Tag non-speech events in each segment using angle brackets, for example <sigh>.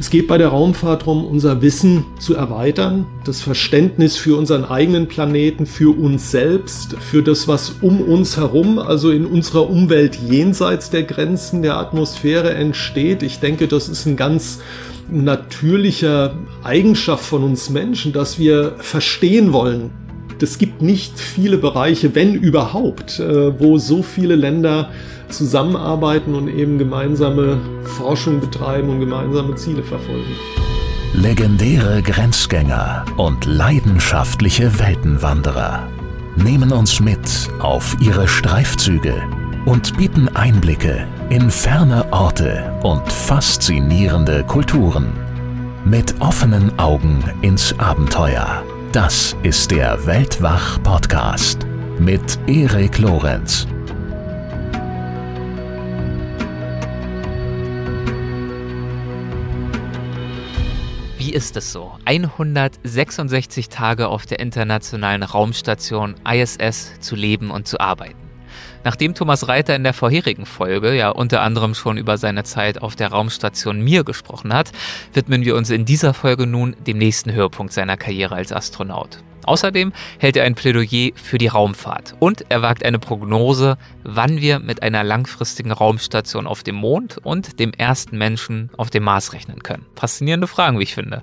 Es geht bei der Raumfahrt darum, unser Wissen zu erweitern, das Verständnis für unseren eigenen Planeten, für uns selbst, für das, was um uns herum, also in unserer Umwelt jenseits der Grenzen der Atmosphäre entsteht. Ich denke, das ist ein ganz natürlicher Eigenschaft von uns Menschen, dass wir verstehen wollen. Es gibt nicht viele Bereiche, wenn überhaupt, äh, wo so viele Länder zusammenarbeiten und eben gemeinsame Forschung betreiben und gemeinsame Ziele verfolgen. Legendäre Grenzgänger und leidenschaftliche Weltenwanderer nehmen uns mit auf ihre Streifzüge und bieten Einblicke in ferne Orte und faszinierende Kulturen. Mit offenen Augen ins Abenteuer. Das ist der Weltwach-Podcast mit Erik Lorenz. Wie ist es so? 166 Tage auf der internationalen Raumstation ISS zu leben und zu arbeiten. Nachdem Thomas Reiter in der vorherigen Folge ja unter anderem schon über seine Zeit auf der Raumstation Mir gesprochen hat, widmen wir uns in dieser Folge nun dem nächsten Höhepunkt seiner Karriere als Astronaut. Außerdem hält er ein Plädoyer für die Raumfahrt und er wagt eine Prognose, wann wir mit einer langfristigen Raumstation auf dem Mond und dem ersten Menschen auf dem Mars rechnen können. Faszinierende Fragen, wie ich finde.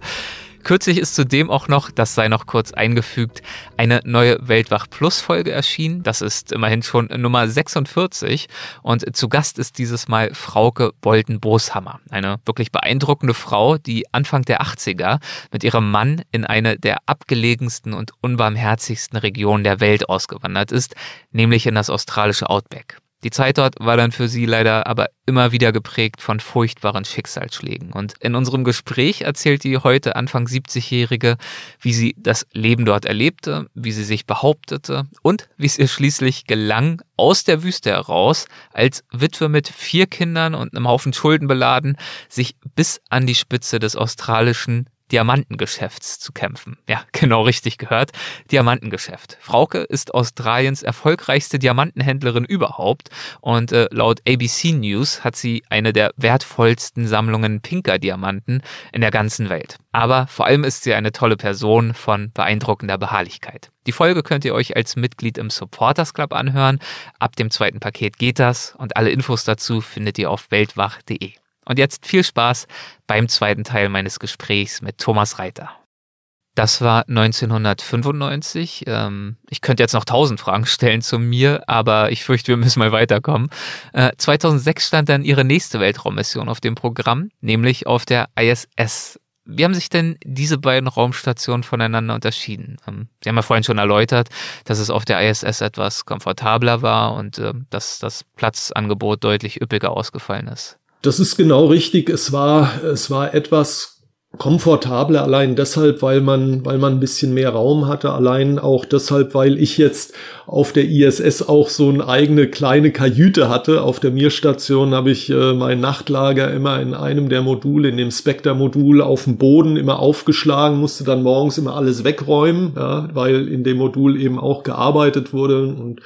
Kürzlich ist zudem auch noch, das sei noch kurz eingefügt, eine neue Weltwach Plus Folge erschienen. Das ist immerhin schon Nummer 46 und zu Gast ist dieses Mal Frauke Bolden-Boshammer. Eine wirklich beeindruckende Frau, die Anfang der 80er mit ihrem Mann in eine der abgelegensten und unbarmherzigsten Regionen der Welt ausgewandert ist, nämlich in das australische Outback. Die Zeit dort war dann für sie leider aber immer wieder geprägt von furchtbaren Schicksalsschlägen. Und in unserem Gespräch erzählt die heute Anfang 70-Jährige, wie sie das Leben dort erlebte, wie sie sich behauptete und wie es ihr schließlich gelang, aus der Wüste heraus, als Witwe mit vier Kindern und einem Haufen Schulden beladen, sich bis an die Spitze des australischen Diamantengeschäfts zu kämpfen. Ja, <laughs> genau richtig gehört. Diamantengeschäft. Frauke ist Australiens erfolgreichste Diamantenhändlerin überhaupt und äh, laut ABC News hat sie eine der wertvollsten Sammlungen pinker Diamanten in der ganzen Welt. Aber vor allem ist sie eine tolle Person von beeindruckender Beharrlichkeit. Die Folge könnt ihr euch als Mitglied im Supporters Club anhören. Ab dem zweiten Paket geht das und alle Infos dazu findet ihr auf weltwach.de. Und jetzt viel Spaß beim zweiten Teil meines Gesprächs mit Thomas Reiter. Das war 1995. Ähm, ich könnte jetzt noch tausend Fragen stellen zu mir, aber ich fürchte, wir müssen mal weiterkommen. 2006 äh, stand dann ihre nächste Weltraummission auf dem Programm, nämlich auf der ISS. Wie haben sich denn diese beiden Raumstationen voneinander unterschieden? Ähm, Sie haben ja vorhin schon erläutert, dass es auf der ISS etwas komfortabler war und äh, dass das Platzangebot deutlich üppiger ausgefallen ist. Das ist genau richtig. Es war, es war etwas komfortabler allein deshalb, weil man, weil man ein bisschen mehr Raum hatte, allein auch deshalb, weil ich jetzt auf der ISS auch so eine eigene kleine Kajüte hatte. Auf der Mir-Station habe ich äh, mein Nachtlager immer in einem der Module, in dem Spectre-Modul auf dem Boden immer aufgeschlagen, musste dann morgens immer alles wegräumen, ja, weil in dem Modul eben auch gearbeitet wurde und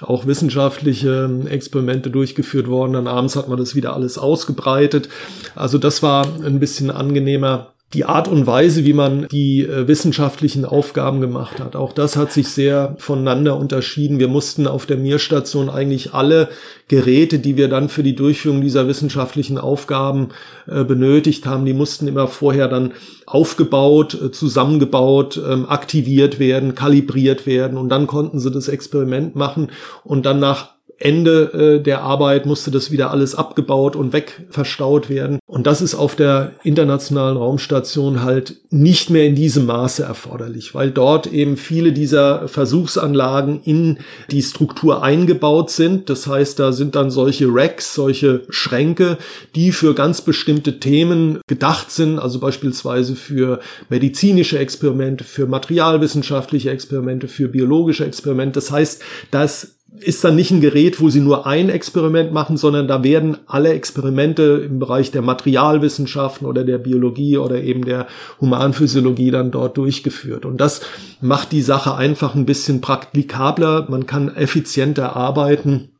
auch wissenschaftliche Experimente durchgeführt worden. Dann abends hat man das wieder alles ausgebreitet. Also das war ein bisschen angenehmer die Art und Weise, wie man die äh, wissenschaftlichen Aufgaben gemacht hat. Auch das hat sich sehr voneinander unterschieden. Wir mussten auf der Mir-Station eigentlich alle Geräte, die wir dann für die Durchführung dieser wissenschaftlichen Aufgaben äh, benötigt haben, die mussten immer vorher dann aufgebaut, äh, zusammengebaut, ähm, aktiviert werden, kalibriert werden und dann konnten sie das Experiment machen und dann nach Ende äh, der Arbeit musste das wieder alles abgebaut und wegverstaut werden. Und das ist auf der internationalen Raumstation halt nicht mehr in diesem Maße erforderlich, weil dort eben viele dieser Versuchsanlagen in die Struktur eingebaut sind. Das heißt, da sind dann solche Racks, solche Schränke, die für ganz bestimmte Themen gedacht sind, also beispielsweise für medizinische Experimente, für materialwissenschaftliche Experimente, für biologische Experimente. Das heißt, dass ist dann nicht ein Gerät, wo sie nur ein Experiment machen, sondern da werden alle Experimente im Bereich der Materialwissenschaften oder der Biologie oder eben der Humanphysiologie dann dort durchgeführt. Und das macht die Sache einfach ein bisschen praktikabler. Man kann effizienter arbeiten.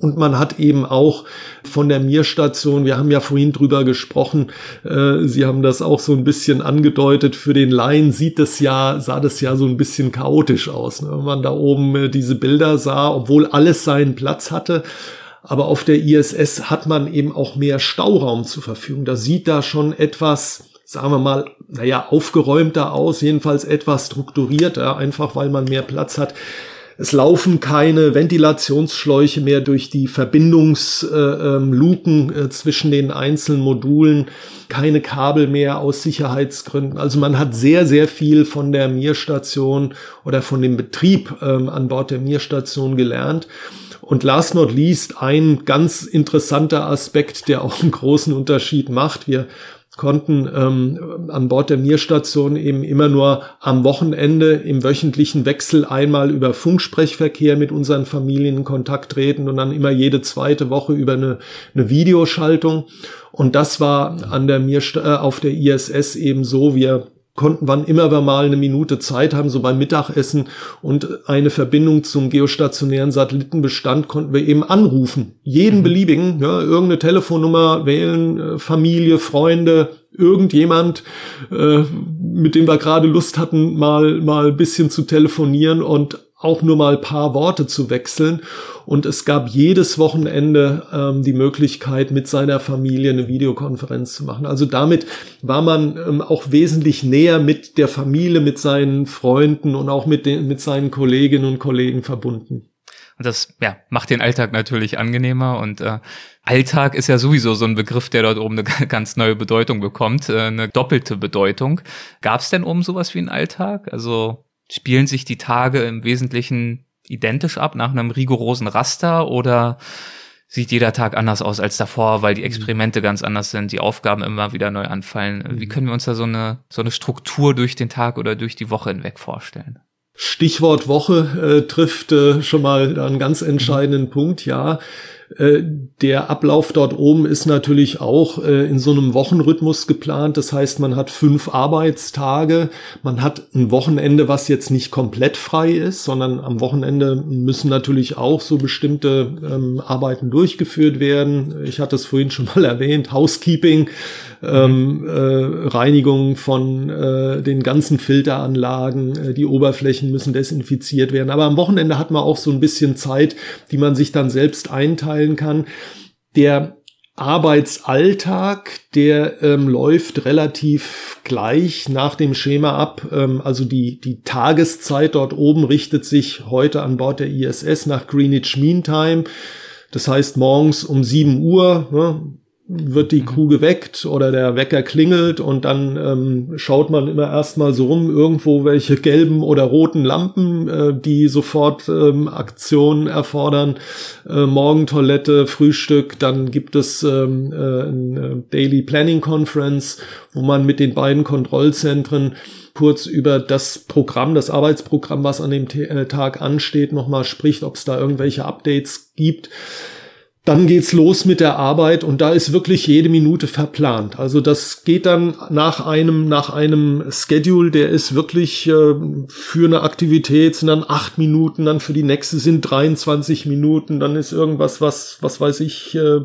Und man hat eben auch von der Mir-Station, wir haben ja vorhin drüber gesprochen, äh, Sie haben das auch so ein bisschen angedeutet, für den Laien sieht das ja, sah das ja so ein bisschen chaotisch aus. Ne? Wenn man da oben äh, diese Bilder sah, obwohl alles seinen Platz hatte, aber auf der ISS hat man eben auch mehr Stauraum zur Verfügung. Da sieht da schon etwas, sagen wir mal, naja, aufgeräumter aus, jedenfalls etwas strukturierter, einfach weil man mehr Platz hat. Es laufen keine Ventilationsschläuche mehr durch die Verbindungsluken äh, äh, zwischen den einzelnen Modulen, keine Kabel mehr aus Sicherheitsgründen. Also man hat sehr, sehr viel von der Mir-Station oder von dem Betrieb ähm, an Bord der Mir-Station gelernt. Und last not least ein ganz interessanter Aspekt, der auch einen großen Unterschied macht. Wir konnten ähm, an Bord der Mir-Station eben immer nur am Wochenende im wöchentlichen Wechsel einmal über Funksprechverkehr mit unseren Familien in Kontakt treten und dann immer jede zweite Woche über eine, eine Videoschaltung. Und das war an der Mir äh, auf der ISS eben so. Wir konnten, wann immer wir mal eine Minute Zeit haben, so beim Mittagessen und eine Verbindung zum geostationären Satellitenbestand konnten wir eben anrufen. Jeden mhm. beliebigen, ja, irgendeine Telefonnummer wählen, äh, Familie, Freunde, irgendjemand, äh, mit dem wir gerade Lust hatten, mal, mal bisschen zu telefonieren und auch nur mal paar Worte zu wechseln. Und es gab jedes Wochenende ähm, die Möglichkeit, mit seiner Familie eine Videokonferenz zu machen. Also damit war man ähm, auch wesentlich näher mit der Familie, mit seinen Freunden und auch mit, den, mit seinen Kolleginnen und Kollegen verbunden. Und das ja, macht den Alltag natürlich angenehmer und äh, Alltag ist ja sowieso so ein Begriff, der dort oben eine ganz neue Bedeutung bekommt, äh, eine doppelte Bedeutung. Gab es denn oben sowas wie einen Alltag? Also spielen sich die Tage im Wesentlichen identisch ab nach einem rigorosen Raster oder sieht jeder Tag anders aus als davor, weil die Experimente ganz anders sind, die Aufgaben immer wieder neu anfallen. Wie mhm. können wir uns da so eine, so eine Struktur durch den Tag oder durch die Woche hinweg vorstellen? Stichwort Woche äh, trifft äh, schon mal einen ganz entscheidenden mhm. Punkt, ja. Äh, der Ablauf dort oben ist natürlich auch äh, in so einem Wochenrhythmus geplant. Das heißt, man hat fünf Arbeitstage, man hat ein Wochenende, was jetzt nicht komplett frei ist, sondern am Wochenende müssen natürlich auch so bestimmte ähm, Arbeiten durchgeführt werden. Ich hatte es vorhin schon mal <laughs> erwähnt, Housekeeping, ähm, äh, Reinigung von äh, den ganzen Filteranlagen, äh, die Oberflächen müssen desinfiziert werden. Aber am Wochenende hat man auch so ein bisschen Zeit, die man sich dann selbst einteilen kann. Der Arbeitsalltag, der ähm, läuft relativ gleich nach dem Schema ab. Ähm, also die, die Tageszeit dort oben richtet sich heute an Bord der ISS nach Greenwich Mean Time. Das heißt morgens um 7 Uhr, ne, wird die Kuh geweckt oder der Wecker klingelt und dann ähm, schaut man immer erstmal so rum, irgendwo welche gelben oder roten Lampen, äh, die sofort ähm, Aktionen erfordern. Äh, Morgentoilette, Frühstück, dann gibt es ähm, äh, eine Daily Planning Conference, wo man mit den beiden Kontrollzentren kurz über das Programm, das Arbeitsprogramm, was an dem äh, Tag ansteht, nochmal spricht, ob es da irgendwelche Updates gibt. Dann geht's los mit der Arbeit und da ist wirklich jede Minute verplant. Also das geht dann nach einem, nach einem Schedule, der ist wirklich äh, für eine Aktivität sind dann acht Minuten, dann für die nächste sind 23 Minuten, dann ist irgendwas, was, was weiß ich, äh,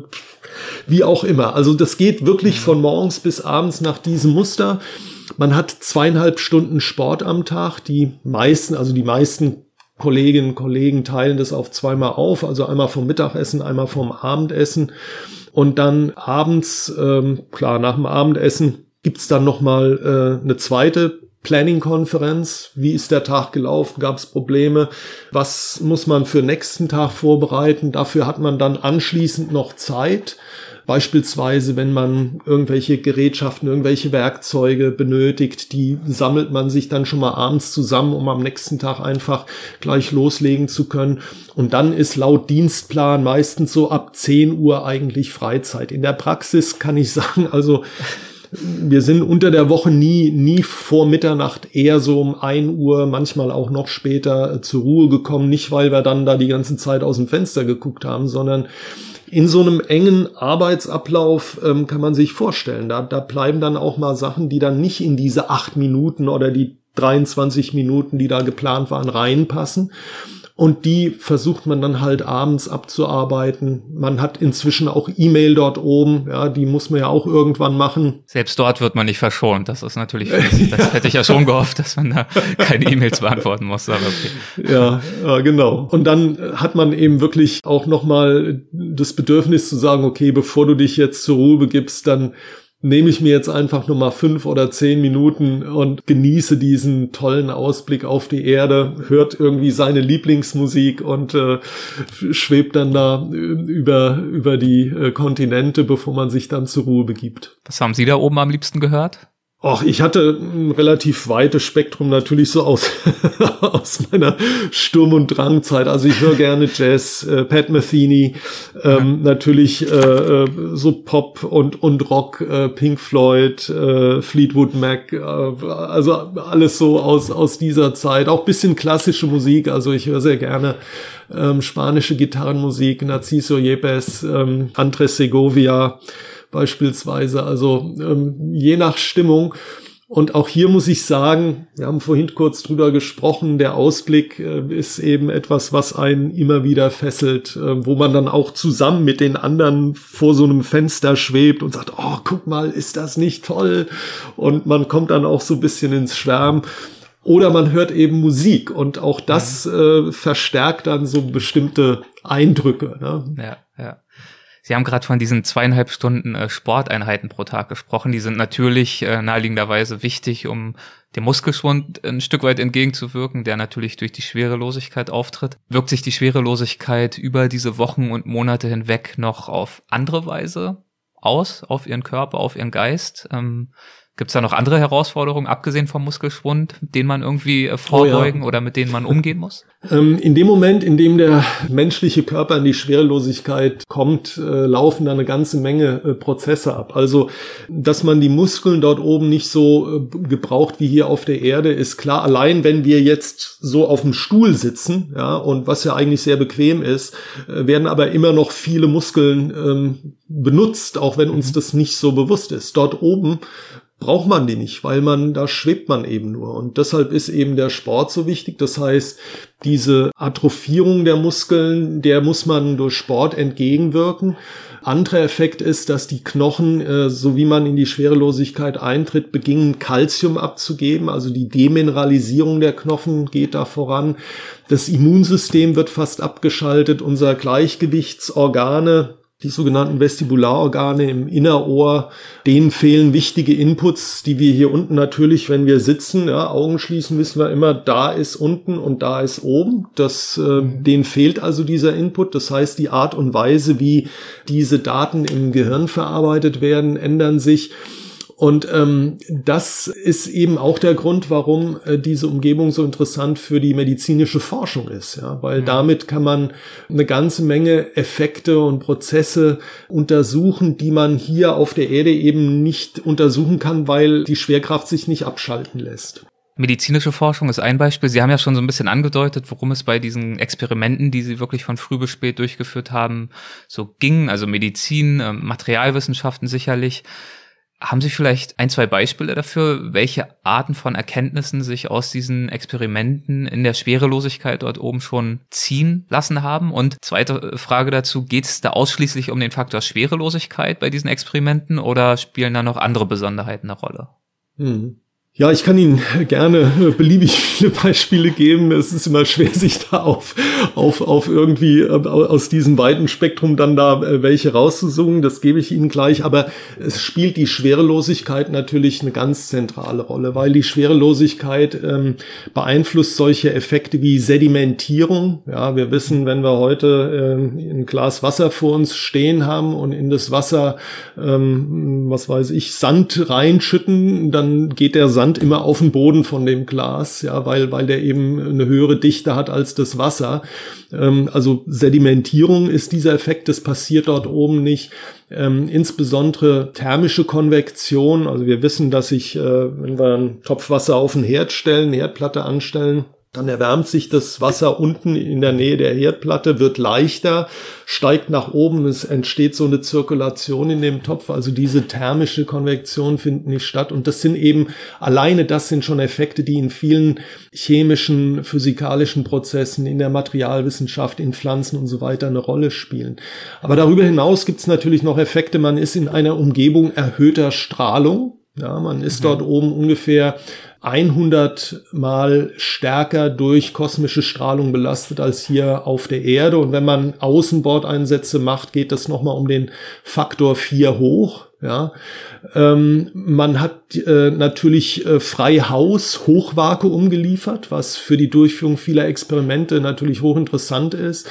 wie auch immer. Also das geht wirklich von morgens bis abends nach diesem Muster. Man hat zweieinhalb Stunden Sport am Tag. Die meisten, also die meisten Kolleginnen und Kollegen teilen das auf zweimal auf, also einmal vom Mittagessen, einmal vom Abendessen. Und dann abends, ähm, klar, nach dem Abendessen gibt's dann nochmal äh, eine zweite Planning-Konferenz. Wie ist der Tag gelaufen? Gab es Probleme? Was muss man für nächsten Tag vorbereiten? Dafür hat man dann anschließend noch Zeit. Beispielsweise, wenn man irgendwelche Gerätschaften, irgendwelche Werkzeuge benötigt, die sammelt man sich dann schon mal abends zusammen, um am nächsten Tag einfach gleich loslegen zu können. Und dann ist laut Dienstplan meistens so ab 10 Uhr eigentlich Freizeit. In der Praxis kann ich <laughs> sagen, also wir sind unter der Woche nie, nie vor Mitternacht eher so um ein Uhr, manchmal auch noch später zur Ruhe gekommen. Nicht, weil wir dann da die ganze Zeit aus dem Fenster geguckt haben, sondern in so einem engen Arbeitsablauf ähm, kann man sich vorstellen, da, da bleiben dann auch mal Sachen, die dann nicht in diese acht Minuten oder die 23 Minuten, die da geplant waren, reinpassen. Und die versucht man dann halt abends abzuarbeiten. Man hat inzwischen auch E-Mail dort oben, ja, die muss man ja auch irgendwann machen. Selbst dort wird man nicht verschont. Das ist natürlich, <laughs> das hätte ich ja schon gehofft, dass man da keine E-Mails beantworten muss. Aber okay. ja, ja, genau. Und dann hat man eben wirklich auch nochmal das Bedürfnis zu sagen, okay, bevor du dich jetzt zur Ruhe begibst, dann nehme ich mir jetzt einfach nur mal fünf oder zehn Minuten und genieße diesen tollen Ausblick auf die Erde, hört irgendwie seine Lieblingsmusik und äh, schwebt dann da über, über die äh, Kontinente, bevor man sich dann zur Ruhe begibt. Was haben Sie da oben am liebsten gehört? Ach, ich hatte ein relativ weites Spektrum natürlich so aus, <laughs> aus meiner Sturm- und Drangzeit. Also ich höre gerne Jazz, äh, Pat Metheny, ähm, ja. natürlich äh, äh, so Pop und, und Rock, äh, Pink Floyd, äh, Fleetwood Mac, äh, also alles so aus, aus dieser Zeit. Auch bisschen klassische Musik, also ich höre sehr gerne ähm, spanische Gitarrenmusik, Narciso Yepes, ähm, Andres Segovia, beispielsweise. Also ähm, je nach Stimmung. Und auch hier muss ich sagen, wir haben vorhin kurz drüber gesprochen, der Ausblick äh, ist eben etwas, was einen immer wieder fesselt, äh, wo man dann auch zusammen mit den anderen vor so einem Fenster schwebt und sagt, oh, guck mal, ist das nicht toll? Und man kommt dann auch so ein bisschen ins Schwärmen. Oder man hört eben Musik und auch das äh, verstärkt dann so bestimmte Eindrücke. Ne? Ja, ja. Sie haben gerade von diesen zweieinhalb Stunden äh, Sporteinheiten pro Tag gesprochen. Die sind natürlich äh, naheliegenderweise wichtig, um dem Muskelschwund ein Stück weit entgegenzuwirken, der natürlich durch die Schwerelosigkeit auftritt. Wirkt sich die Schwerelosigkeit über diese Wochen und Monate hinweg noch auf andere Weise aus, auf Ihren Körper, auf Ihren Geist? Ähm, Gibt es da noch andere Herausforderungen, abgesehen vom Muskelschwund, denen man irgendwie äh, vorbeugen oh ja. oder mit denen man umgehen muss? Ähm, in dem Moment, in dem der menschliche Körper in die Schwerelosigkeit kommt, äh, laufen da eine ganze Menge äh, Prozesse ab. Also, dass man die Muskeln dort oben nicht so äh, gebraucht wie hier auf der Erde, ist klar. Allein wenn wir jetzt so auf dem Stuhl sitzen, ja, und was ja eigentlich sehr bequem ist, werden aber immer noch viele Muskeln ähm, benutzt, auch wenn uns mhm. das nicht so bewusst ist. Dort oben braucht man die nicht, weil man, da schwebt man eben nur. Und deshalb ist eben der Sport so wichtig. Das heißt, diese Atrophierung der Muskeln, der muss man durch Sport entgegenwirken. Anderer Effekt ist, dass die Knochen, äh, so wie man in die Schwerelosigkeit eintritt, beginnen Kalzium abzugeben. Also die Demineralisierung der Knochen geht da voran. Das Immunsystem wird fast abgeschaltet. Unser Gleichgewichtsorgane, die sogenannten Vestibularorgane im Innerohr, denen fehlen wichtige Inputs, die wir hier unten natürlich, wenn wir sitzen, ja, Augen schließen, wissen wir immer, da ist unten und da ist oben. Das, äh, denen fehlt also dieser Input. Das heißt, die Art und Weise, wie diese Daten im Gehirn verarbeitet werden, ändern sich. Und ähm, das ist eben auch der Grund, warum äh, diese Umgebung so interessant für die medizinische Forschung ist, ja, weil mhm. damit kann man eine ganze Menge Effekte und Prozesse untersuchen, die man hier auf der Erde eben nicht untersuchen kann, weil die Schwerkraft sich nicht abschalten lässt. Medizinische Forschung ist ein Beispiel. Sie haben ja schon so ein bisschen angedeutet, worum es bei diesen Experimenten, die Sie wirklich von früh bis spät durchgeführt haben, so ging. Also Medizin, ähm, Materialwissenschaften sicherlich. Haben Sie vielleicht ein, zwei Beispiele dafür, welche Arten von Erkenntnissen sich aus diesen Experimenten in der Schwerelosigkeit dort oben schon ziehen lassen haben? Und zweite Frage dazu, geht es da ausschließlich um den Faktor Schwerelosigkeit bei diesen Experimenten oder spielen da noch andere Besonderheiten eine Rolle? Hm. Ja, ich kann Ihnen gerne beliebig viele Beispiele geben. Es ist immer schwer, sich da auf, auf, auf irgendwie äh, aus diesem weiten Spektrum dann da äh, welche rauszusuchen. Das gebe ich Ihnen gleich. Aber es spielt die Schwerelosigkeit natürlich eine ganz zentrale Rolle, weil die Schwerelosigkeit ähm, beeinflusst solche Effekte wie Sedimentierung. Ja, wir wissen, wenn wir heute äh, ein Glas Wasser vor uns stehen haben und in das Wasser, ähm, was weiß ich, Sand reinschütten, dann geht der Sand Sand immer auf den Boden von dem Glas, ja, weil, weil der eben eine höhere Dichte hat als das Wasser. Ähm, also Sedimentierung ist dieser Effekt, das passiert dort oben nicht. Ähm, insbesondere thermische Konvektion. Also wir wissen, dass sich, äh, wenn wir einen Topf Wasser auf den Herd stellen, eine Herdplatte anstellen, Dann erwärmt sich das Wasser unten in der Nähe der Herdplatte, wird leichter, steigt nach oben, es entsteht so eine Zirkulation in dem Topf, also diese thermische Konvektion findet nicht statt. Und das sind eben, alleine das sind schon Effekte, die in vielen chemischen, physikalischen Prozessen, in der Materialwissenschaft, in Pflanzen und so weiter eine Rolle spielen. Aber darüber hinaus gibt es natürlich noch Effekte, man ist in einer Umgebung erhöhter Strahlung. Ja, man ist mhm. dort oben ungefähr 100 mal stärker durch kosmische Strahlung belastet als hier auf der Erde. Und wenn man Außenbordeinsätze macht, geht das nochmal um den Faktor 4 hoch. Ja, ähm, man hat äh, natürlich äh, frei Haus, Hochvakuum geliefert, was für die Durchführung vieler Experimente natürlich hochinteressant ist.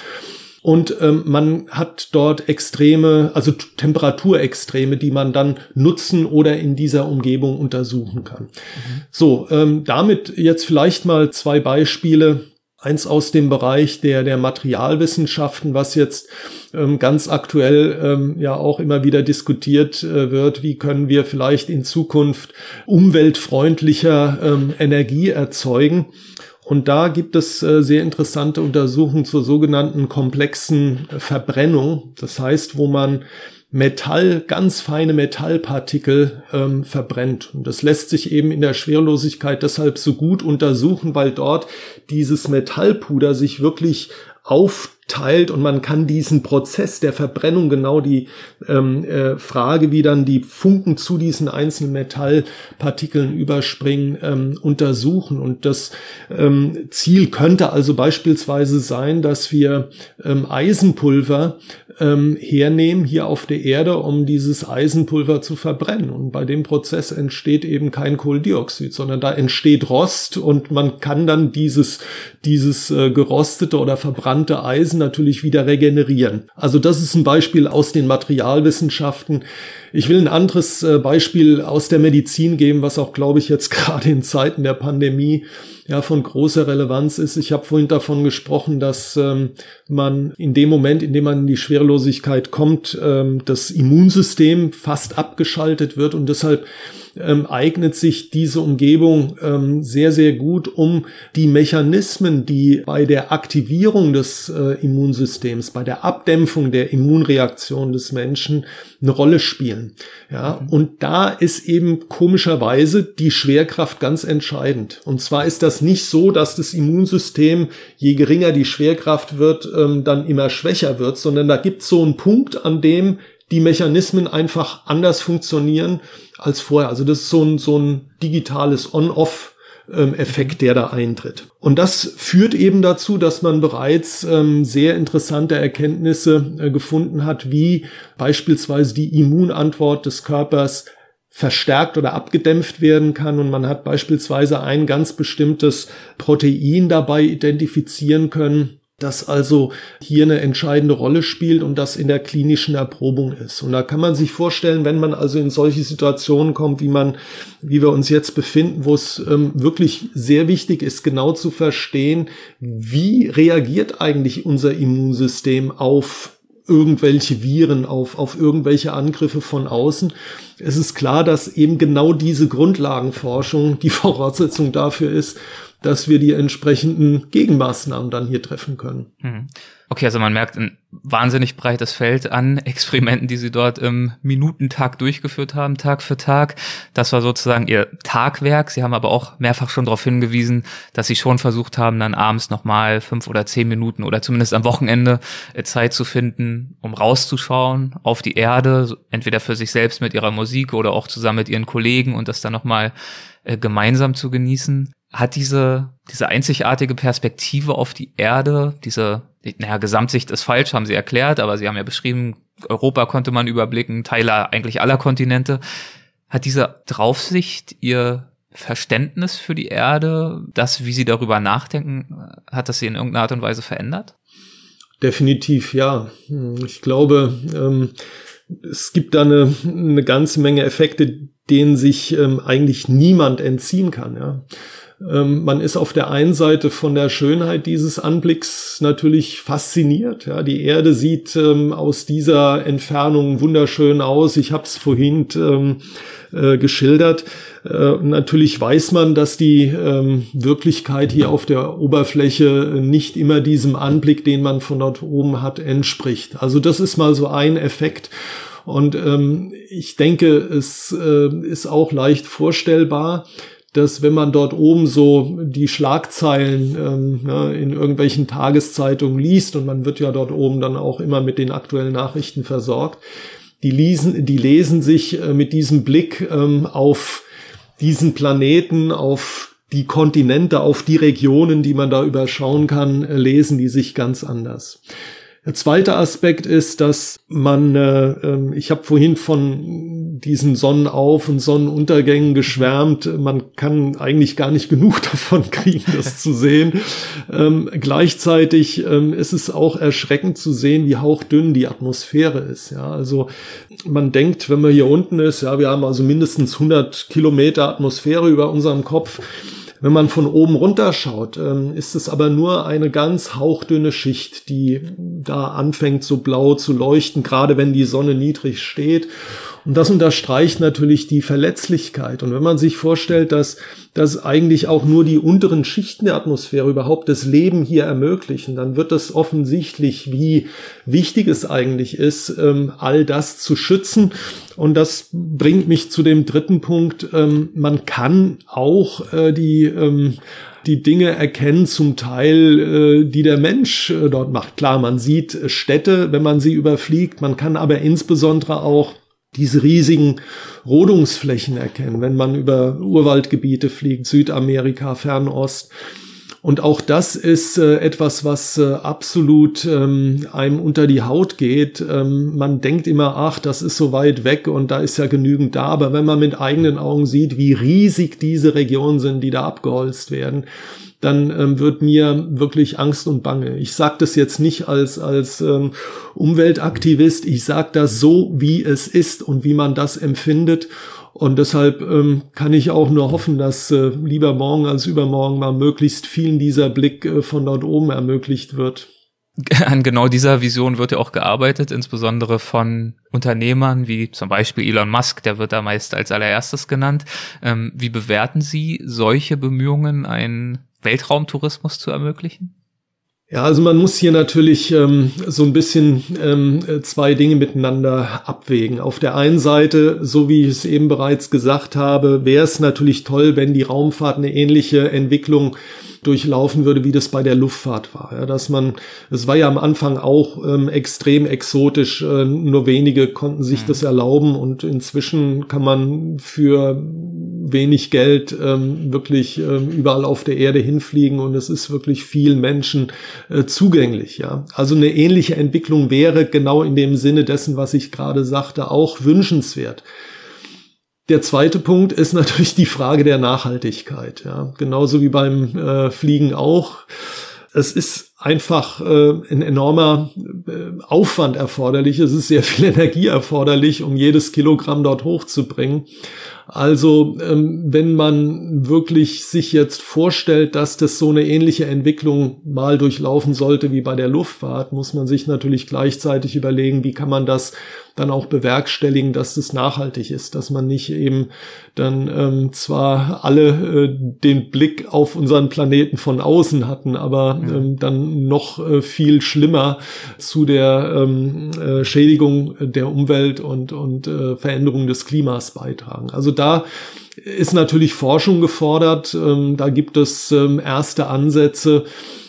Und ähm, man hat dort extreme, also Temperaturextreme, die man dann nutzen oder in dieser Umgebung untersuchen kann. Mhm. So, ähm, damit jetzt vielleicht mal zwei Beispiele. Eins aus dem Bereich der, der Materialwissenschaften, was jetzt ähm, ganz aktuell ähm, ja auch immer wieder diskutiert äh, wird. Wie können wir vielleicht in Zukunft umweltfreundlicher ähm, Energie erzeugen? Und da gibt es äh, sehr interessante Untersuchungen zur sogenannten komplexen äh, Verbrennung. Das heißt, wo man Metall, ganz feine Metallpartikel ähm, verbrennt. Und das lässt sich eben in der Schwerelosigkeit deshalb so gut untersuchen, weil dort dieses Metallpuder sich wirklich aufteilt und man kann diesen Prozess der Verbrennung genau die ähm, äh, Frage, wie dann die Funken zu diesen einzelnen Metallpartikeln überspringen, ähm, untersuchen. Und das ähm, Ziel könnte also beispielsweise sein, dass wir ähm, Eisenpulver ähm, hernehmen hier auf der Erde, um dieses Eisenpulver zu verbrennen. Und bei dem Prozess entsteht eben kein Kohlendioxid, sondern da entsteht Rost und man kann dann dieses, dieses äh, gerostete oder verbrannte Eisen natürlich wieder regenerieren. Also das ist ein Beispiel aus den Materialwissenschaften. Ich will ein anderes äh, Beispiel aus der Medizin geben, was auch, glaube ich, jetzt <laughs> gerade in Zeiten der Pandemie ja von großer Relevanz ist. Ich habe vorhin davon gesprochen, dass ähm, man in dem Moment, in dem man in die Schwerelosigkeit kommt, ähm, das Immunsystem fast abgeschaltet wird und deshalb ähm, eignet sich diese Umgebung ähm, sehr, sehr gut, um die Mechanismen, die bei der Aktivierung des äh, Immunsystems, bei der Abdämpfung der Immunreaktion des Menschen eine Rolle spielen. Ja, mhm. und da ist eben komischerweise die Schwerkraft ganz entscheidend. Und zwar ist das nicht so, dass das Immunsystem, je geringer die Schwerkraft wird, ähm, dann immer schwächer wird, sondern da gibt es so einen Punkt, an dem die Mechanismen einfach anders funktionieren als vorher. Also das ist so ein, so ein digitales On-Off. Effekt, der da eintritt. Und das führt eben dazu, dass man bereits ähm, sehr interessante Erkenntnisse äh, gefunden hat, wie beispielsweise die Immunantwort des Körpers verstärkt oder abgedämpft werden kann. Und man hat beispielsweise ein ganz bestimmtes Protein dabei identifizieren können, das also hier eine entscheidende Rolle spielt und das in der klinischen Erprobung ist. Und da kann man sich vorstellen, wenn man also in solche Situationen kommt, wie man, wie wir uns jetzt befinden, wo es ähm, wirklich sehr wichtig ist, genau zu verstehen, wie reagiert eigentlich unser Immunsystem auf irgendwelche Viren, auf, auf irgendwelche Angriffe von außen. Es ist klar, dass eben genau diese Grundlagenforschung die <laughs> Voraussetzung dafür ist, dass wir die entsprechenden Gegenmaßnahmen dann hier treffen können. Mhm. Okay, also man merkt ein wahnsinnig breites Feld an <laughs> Experimenten, die sie dort im Minutentag durchgeführt haben, Tag für Tag. Das war sozusagen ihr Tagwerk. Sie haben aber auch mehrfach schon darauf hingewiesen, dass sie schon versucht haben, dann abends nochmal fünf oder zehn Minuten oder zumindest am Wochenende äh, Zeit zu finden, um rauszuschauen auf die Erde, entweder für sich selbst mit ihrer Musik oder auch zusammen mit ihren Kollegen und das dann nochmal äh, gemeinsam zu genießen hat diese, diese einzigartige Perspektive auf die Erde, diese, naja, Gesamtsicht ist falsch, haben sie erklärt, aber sie haben ja beschrieben, Europa konnte man überblicken, Teile eigentlich aller Kontinente. Hat diese Draufsicht ihr Verständnis für die Erde, das, wie sie darüber nachdenken, hat das sie in irgendeiner Art und Weise verändert? Definitiv, ja. Ich glaube, ähm, es gibt da eine, eine ganze Menge Effekte, denen sich ähm, eigentlich niemand entziehen kann. Ja. Ähm, man ist auf der einen Seite von der Schönheit dieses Anblicks natürlich fasziniert. Ja, die Erde sieht ähm, aus dieser Entfernung wunderschön aus. Ich habe es vorhin ähm, äh, geschildert. Äh, natürlich weiß man, dass die ähm, Wirklichkeit hier auf der Oberfläche nicht immer diesem Anblick, den man von dort oben hat, entspricht. Also das ist mal so ein Effekt. Und ähm, ich denke, es äh, ist auch leicht vorstellbar, dass wenn man dort oben so die Schlagzeilen ähm, ne, in irgendwelchen Tageszeitungen liest und man wird ja dort oben dann auch immer mit den aktuellen Nachrichten versorgt, die lesen, die lesen sich äh, mit diesem Blick ähm, auf diesen Planeten, auf die Kontinente, auf die Regionen, die man da überschauen kann, äh, lesen die sich ganz anders. Der zweite Aspekt ist, dass man, äh, ähm, ich habe vorhin von diesen Sonnenauf- und Sonnenuntergängen geschwärmt, man kann eigentlich gar nicht genug <laughs> davon kriegen, das zu sehen. Ähm, gleichzeitig ähm, ist es auch erschreckend zu sehen, wie hauchdünn die Atmosphäre ist. Ja, also man denkt, wenn man hier unten ist, ja, wir haben also mindestens 100 Kilometer Atmosphäre über unserem Kopf. Wenn man von oben runter schaut, ähm, ist es aber nur eine ganz hauchdünne Schicht, die da anfängt so blau zu leuchten, gerade wenn die Sonne niedrig steht. Und das unterstreicht natürlich die Verletzlichkeit. Und wenn man sich vorstellt, dass, dass eigentlich auch nur die unteren Schichten der Atmosphäre überhaupt das Leben hier ermöglichen, dann wird das offensichtlich, wie wichtig es eigentlich ist, ähm, all das zu schützen. Und das bringt mich zu dem dritten Punkt. Ähm, man kann auch äh, die ähm, die Dinge erkennen, zum Teil, äh, die der Mensch äh, dort macht. Klar, man sieht Städte, wenn man sie überfliegt, man kann aber insbesondere auch diese riesigen Rodungsflächen erkennen, wenn man über Urwaldgebiete fliegt, Südamerika, Fernost. Und auch das ist äh, etwas, was äh, absolut ähm, einem unter die Haut geht. Ähm, man denkt immer, ach, das ist so weit weg und da ist ja genügend da. Aber wenn man mit eigenen Augen sieht, wie riesig diese Regionen sind, die da abgeholzt werden, dann ähm, wird mir wirklich Angst und Bange. Ich sage das jetzt nicht als, als ähm, Umweltaktivist, ich sage das so, wie es ist und wie man das empfindet. Und deshalb ähm, kann ich auch nur hoffen, dass äh, lieber morgen als übermorgen mal möglichst vielen dieser Blick äh, von dort oben ermöglicht wird. <laughs> An genau dieser Vision wird ja auch gearbeitet, insbesondere von Unternehmern wie zum Beispiel Elon Musk, der wird da meist als allererstes genannt. Ähm, wie bewerten Sie solche Bemühungen, einen Weltraumtourismus zu ermöglichen? Ja, also man muss hier natürlich ähm, so ein bisschen ähm, zwei Dinge miteinander abwägen. Auf der einen Seite, so wie ich es eben bereits gesagt habe, wäre es natürlich toll, wenn die Raumfahrt eine ähnliche Entwicklung durchlaufen würde, wie das bei der Luftfahrt war. Ja, dass man, es war ja am Anfang auch ähm, extrem exotisch, äh, nur wenige konnten sich mhm. das erlauben und inzwischen kann man für wenig Geld ähm, wirklich ähm, überall auf der Erde hinfliegen und es ist wirklich vielen Menschen äh, zugänglich. Ja, also eine ähnliche Entwicklung wäre genau in dem Sinne dessen, was ich gerade sagte, auch wünschenswert. Der zweite Punkt ist natürlich die Frage der Nachhaltigkeit. Ja, genauso wie beim äh, Fliegen auch. Es ist einfach äh, ein enormer äh, Aufwand erforderlich. Es ist sehr viel <laughs> Energie erforderlich, um jedes Kilogramm dort hochzubringen. Also ähm, wenn man wirklich sich jetzt vorstellt, dass das so eine ähnliche Entwicklung mal durchlaufen sollte wie bei der Luftfahrt, muss man sich natürlich gleichzeitig überlegen, wie kann man das dann auch bewerkstelligen, dass das nachhaltig ist, dass man nicht eben dann ähm, zwar alle äh, den Blick auf unseren Planeten von außen hatten, aber ähm, dann noch äh, viel schlimmer zu der ähm, äh, Schädigung der Umwelt und, und äh, Veränderung des Klimas beitragen. Also da ist natürlich Forschung gefordert. Ähm, da gibt es ähm, erste Ansätze,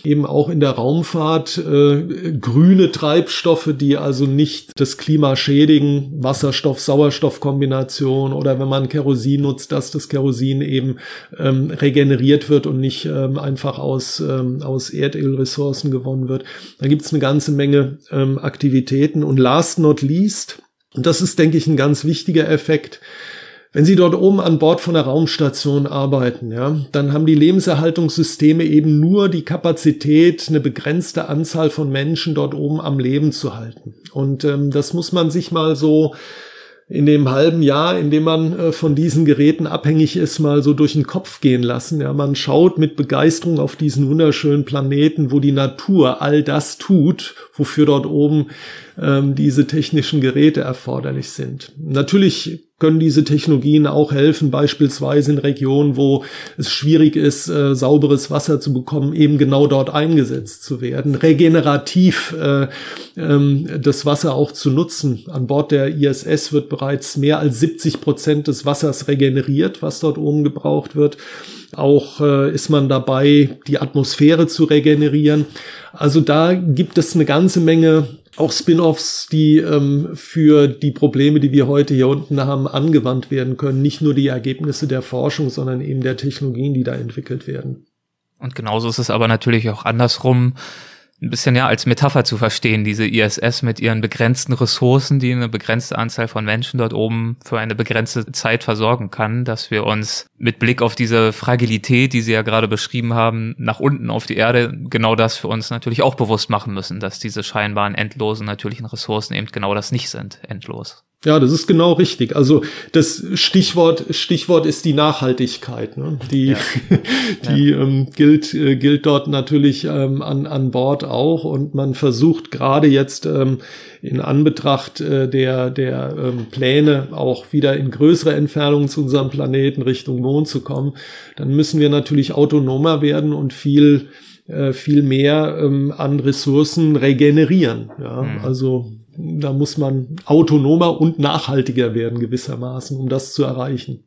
eben auch in der Raumfahrt, äh, grüne Treibstoffe, die also nicht das Klima schädigen, Wasserstoff-Sauerstoff-Kombination oder wenn man Kerosin nutzt, dass das Kerosin eben ähm, regeneriert wird und nicht ähm, einfach aus, ähm, aus Erdölressourcen gewonnen wird. Da gibt es eine ganze Menge ähm, Aktivitäten und last not least, und das ist, denke ich, ein ganz wichtiger Effekt, wenn Sie dort oben an Bord von der Raumstation arbeiten, ja, dann haben die Lebenserhaltungssysteme eben nur die Kapazität, eine begrenzte Anzahl von Menschen dort oben am Leben zu halten. Und ähm, das muss man sich mal so in dem halben Jahr, in dem man äh, von diesen Geräten abhängig ist, mal so durch den Kopf gehen lassen. Ja, man schaut mit Begeisterung auf diesen wunderschönen Planeten, wo die Natur all das tut, wofür dort oben ähm, diese technischen Geräte erforderlich sind. Natürlich können diese Technologien auch helfen, beispielsweise in Regionen, wo es schwierig ist, äh, sauberes Wasser zu bekommen, eben genau dort eingesetzt zu werden, regenerativ äh, ähm, das Wasser auch zu nutzen. An Bord der ISS wird bereits mehr als 70 Prozent des Wassers regeneriert, was dort oben gebraucht wird. Auch äh, ist man dabei, die Atmosphäre zu regenerieren. Also da gibt es eine ganze Menge auch Spin-offs, die ähm, für die Probleme, die wir heute hier unten haben, angewandt werden können. Nicht nur die Ergebnisse der Forschung, sondern eben der Technologien, die da entwickelt werden. Und genauso ist es aber natürlich auch andersrum ein bisschen ja als Metapher zu verstehen, diese ISS mit ihren begrenzten Ressourcen, die eine begrenzte Anzahl von Menschen dort oben für eine begrenzte Zeit versorgen kann, dass wir uns mit Blick auf diese Fragilität, die Sie ja gerade beschrieben haben, nach unten auf die Erde, genau das für uns natürlich auch bewusst machen müssen, dass diese scheinbaren endlosen natürlichen Ressourcen eben genau das nicht sind, endlos. Ja, das ist genau richtig. Also das Stichwort Stichwort ist die Nachhaltigkeit. Ne? Die ja. <laughs> die ja. Ähm, gilt äh, gilt dort natürlich ähm, an an Bord auch und man versucht gerade jetzt ähm, in Anbetracht äh, der der ähm, Pläne auch wieder in größere Entfernungen zu unserem Planeten Richtung Mond zu kommen. Dann müssen wir natürlich autonomer werden und viel äh, viel mehr ähm, an Ressourcen regenerieren. Ja, mhm. also da muss man autonomer und nachhaltiger werden gewissermaßen, um das zu erreichen.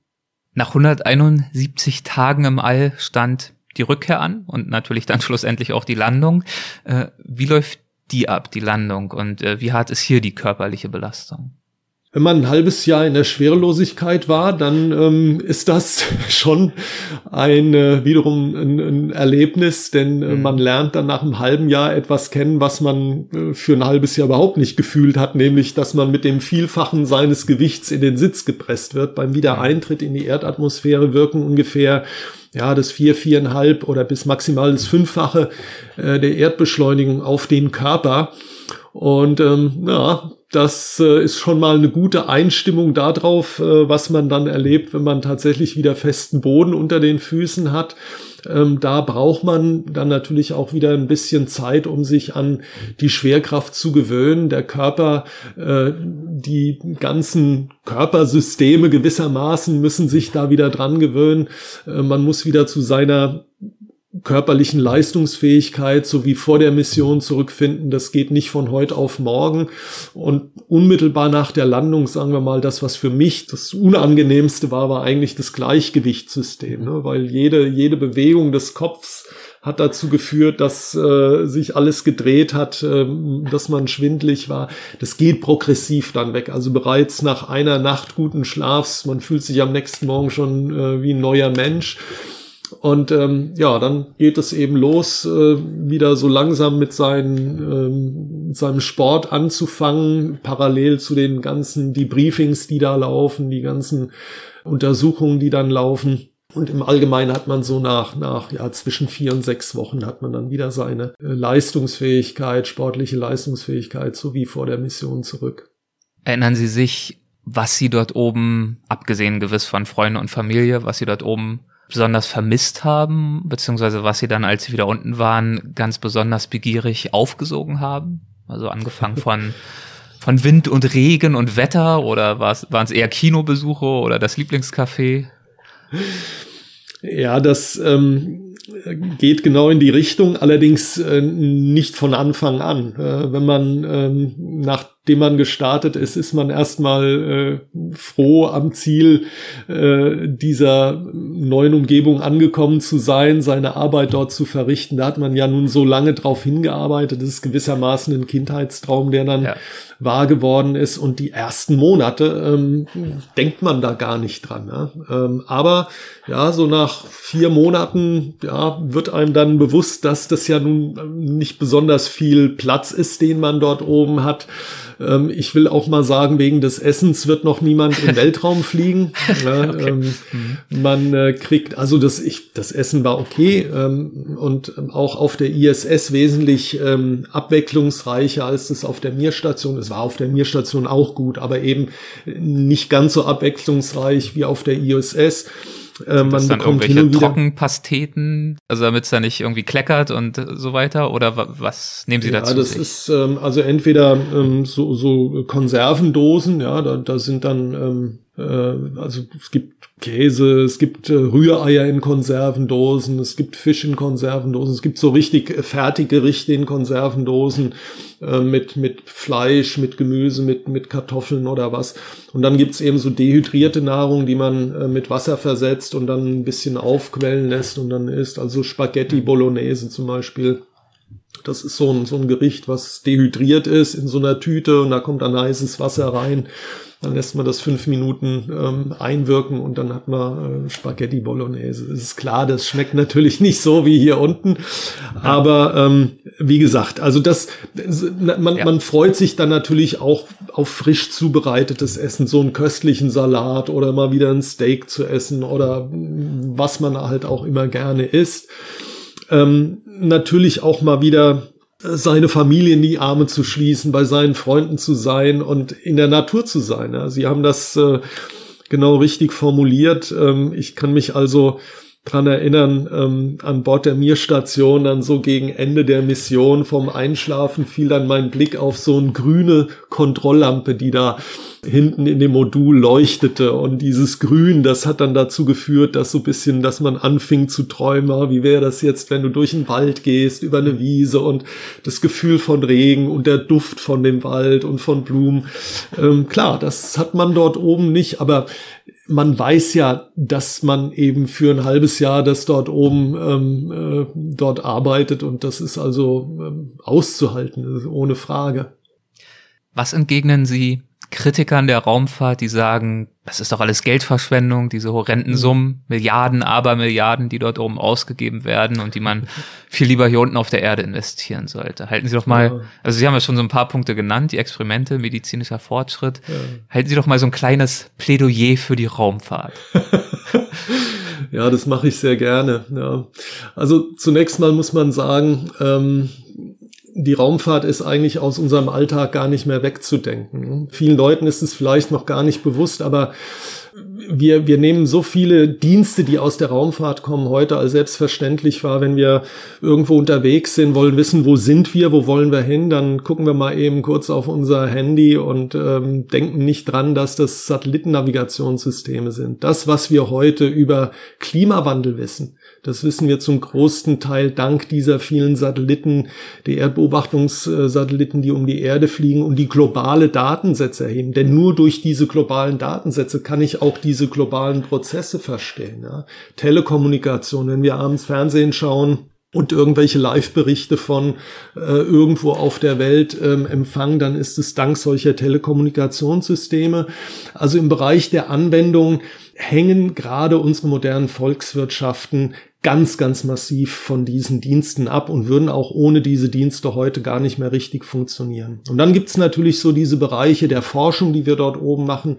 Nach 171 Tagen im All stand die Rückkehr an und natürlich dann <laughs> schlussendlich auch die Landung. Äh, wie läuft die ab, die Landung, und äh, wie hart ist hier die körperliche Belastung? Wenn man ein halbes Jahr in der Schwerelosigkeit war, dann ähm, ist das <laughs> schon ein äh, wiederum ein, ein, Erlebnis, denn äh, mhm. man lernt dann nach einem halben Jahr etwas kennen, was man äh, für ein halbes Jahr überhaupt nicht gefühlt hat, nämlich, dass man mit dem Vielfachen seines Gewichts in den Sitz gepresst wird. Beim Wiedereintritt in die Erdatmosphäre wirken ungefähr ja, das vier, viereinhalb oder bis maximal das Fünffache äh, der Erdbeschleunigung auf den Körper. Und ähm, ja, das äh, ist schon mal eine gute Einstimmung darauf, äh, was man dann erlebt, wenn man tatsächlich wieder festen Boden unter den Füßen hat. Ähm, da braucht man dann natürlich auch wieder ein bisschen Zeit, um sich an die Schwerkraft zu gewöhnen. Der Körper, äh, die ganzen Körpersysteme gewissermaßen müssen sich da wieder dran gewöhnen. Äh, man muss wieder zu seiner körperlichen Leistungsfähigkeit so wie vor der Mission zurückfinden. Das geht nicht von heute auf morgen. Und unmittelbar nach der Landung, sagen wir mal, das, was für mich das Unangenehmste war, war eigentlich das Gleichgewichtssystem, ne? weil jede, jede Bewegung des Kopfs hat dazu geführt, dass äh, sich alles gedreht hat, äh, dass man schwindlig war. Das geht progressiv dann weg. Also bereits nach einer Nacht guten Schlafs, man fühlt sich am nächsten Morgen schon äh, wie ein neuer Mensch. Und ähm, ja, dann geht es eben los, äh, wieder so langsam mit, seinen, ähm, seinem Sport anzufangen, parallel zu den ganzen Debriefings, die da laufen, die ganzen Untersuchungen, die dann laufen. Und im Allgemeinen hat man so nach, nach ja, zwischen vier und sechs Wochen hat man dann wieder seine äh, Leistungsfähigkeit, sportliche Leistungsfähigkeit, so wie vor der Mission zurück. Erinnern Sie sich, was Sie dort oben, abgesehen gewiss von Freunden und Familie, was Sie dort oben besonders vermisst haben, beziehungsweise was sie dann, als sie wieder unten waren, ganz besonders begierig aufgesogen haben? Also angefangen von, <laughs> von Wind und Regen und Wetter oder waren es eher Kinobesuche oder das Lieblingscafé? Ja, das ähm, geht genau in die Richtung, allerdings äh, nicht von Anfang an. Äh, wenn man ähm, nach dem man gestartet ist, ist man erstmal äh, froh, am Ziel äh, dieser neuen Umgebung angekommen zu sein, seine Arbeit dort zu verrichten. Da hat man ja nun so lange drauf hingearbeitet. Das ist gewissermaßen ein Kindheitstraum, der dann ja. wahr geworden ist. Und die ersten Monate ähm, denkt man da gar nicht dran. Ja? Ähm, aber ja, so nach vier Monaten ja, wird einem dann bewusst, dass das ja nun nicht besonders viel Platz ist, den man dort oben hat Ähm, ich will auch mal sagen, wegen des Essens wird noch niemand im <laughs> Weltraum fliegen. Ja, okay. ähm, mhm. Man äh, kriegt, also das, ich, das Essen war okay ähm, und auch auf der ISS wesentlich ähm, abwechslungsreicher als das auf der Mir-Station. Es war auf der Mir-Station auch gut, aber eben nicht ganz so abwechslungsreich wie auf der ISS. Äh, man das dann irgendwelche Trockenpasteten, also damit es da nicht irgendwie kleckert und so weiter? Oder was nehmen Sie ja, dazu? Das sich? ist ähm, also entweder ähm, so, so Konservendosen, ja, da, da sind dann ähm, äh, also es gibt Käse, es gibt äh, Rühreier in Konservendosen, es gibt Fisch in Konservendosen, es gibt so richtig Fertiggerichte in Konservendosen äh, mit, mit Fleisch, mit Gemüse, mit, mit Kartoffeln oder was. Und dann gibt's eben so dehydrierte Nahrung, die man mit Wasser versetzt und dann ein bisschen aufquellen lässt und dann isst. Also Spaghetti Bolognese zum Beispiel. Das ist so ein, so ein Gericht, was dehydriert ist in so einer Tüte und da kommt dann heißes Wasser rein. Dann lässt man das fünf Minuten ähm, einwirken und dann hat man äh, Spaghetti Bolognese. Es ist klar, das schmeckt natürlich <laughs> nicht so wie hier unten. Aber ähm, wie gesagt, also das, man, ja. man freut sich dann natürlich auch auf frisch zubereitetes Essen, so einen köstlichen Salat oder mal wieder ein Steak zu essen oder was man halt auch immer gerne isst. Ähm, natürlich auch mal wieder seine Familie in die Arme zu schließen, bei seinen Freunden zu sein und in der Natur zu sein. Ja. Sie haben das äh, genau richtig formuliert. Ähm, ich kann mich also dran erinnern, ähm, an Bord der Mir-Station, dann so gegen Ende der Mission vom Einschlafen fiel dann mein Blick auf so eine grüne Kontrolllampe, die da hinten in dem Modul leuchtete und dieses Grün, das hat dann dazu geführt, dass so bisschen, dass man anfing zu träumen, ah, wie wäre das jetzt, wenn du durch den Wald gehst, über eine Wiese und das Gefühl von Regen und der Duft von dem Wald und von Blumen. Ähm, klar, das hat man dort oben nicht, aber man weiß ja, dass man eben für ein halbes Jahr das dort oben ähm, äh, dort arbeitet und das ist also ähm, auszuhalten, ohne Frage. Was entgegnen Sie Kritikern der Raumfahrt, die sagen, das ist doch alles Geldverschwendung, diese horrenden mhm. Summen, Milliarden, Abermilliarden, die dort oben ausgegeben werden und die man <laughs> viel lieber hier unten auf der Erde investieren sollte. Halten Sie doch mal, also Sie haben ja schon so ein paar Punkte genannt, die Experimente, medizinischer Fortschritt. Ja. Halten Sie doch mal so ein kleines Plädoyer für die Raumfahrt. <laughs> ja, das mache ich sehr gerne. Ja. Also zunächst mal muss man sagen, ähm, die Raumfahrt ist eigentlich aus unserem Alltag gar nicht mehr wegzudenken. Vielen Leuten ist es vielleicht noch gar nicht bewusst, aber wir, wir nehmen so viele Dienste, die aus der Raumfahrt kommen, heute als selbstverständlich wahr. Wenn wir irgendwo unterwegs sind, wollen wissen, wo sind wir, wo wollen wir hin, dann gucken wir mal eben kurz auf unser Handy und ähm, denken nicht dran, dass das Satellitennavigationssysteme sind. Das, was wir heute über Klimawandel wissen, das wissen wir zum großen Teil dank dieser vielen Satelliten, die Erdbeobachtungssatelliten, die um die Erde fliegen und die globale Datensätze erheben. Denn nur durch diese globalen Datensätze kann ich auch diese globalen Prozesse verstehen. Ja. Telekommunikation, wenn wir abends Fernsehen schauen, und irgendwelche Live-Berichte von äh, irgendwo auf der Welt ähm, empfangen, dann ist es dank solcher Telekommunikationssysteme. Also im Bereich der Anwendung hängen gerade unsere modernen Volkswirtschaften ganz, ganz massiv von diesen Diensten ab und würden auch ohne diese Dienste heute gar nicht mehr richtig funktionieren. Und dann gibt's natürlich so diese Bereiche der Forschung, die wir dort oben machen.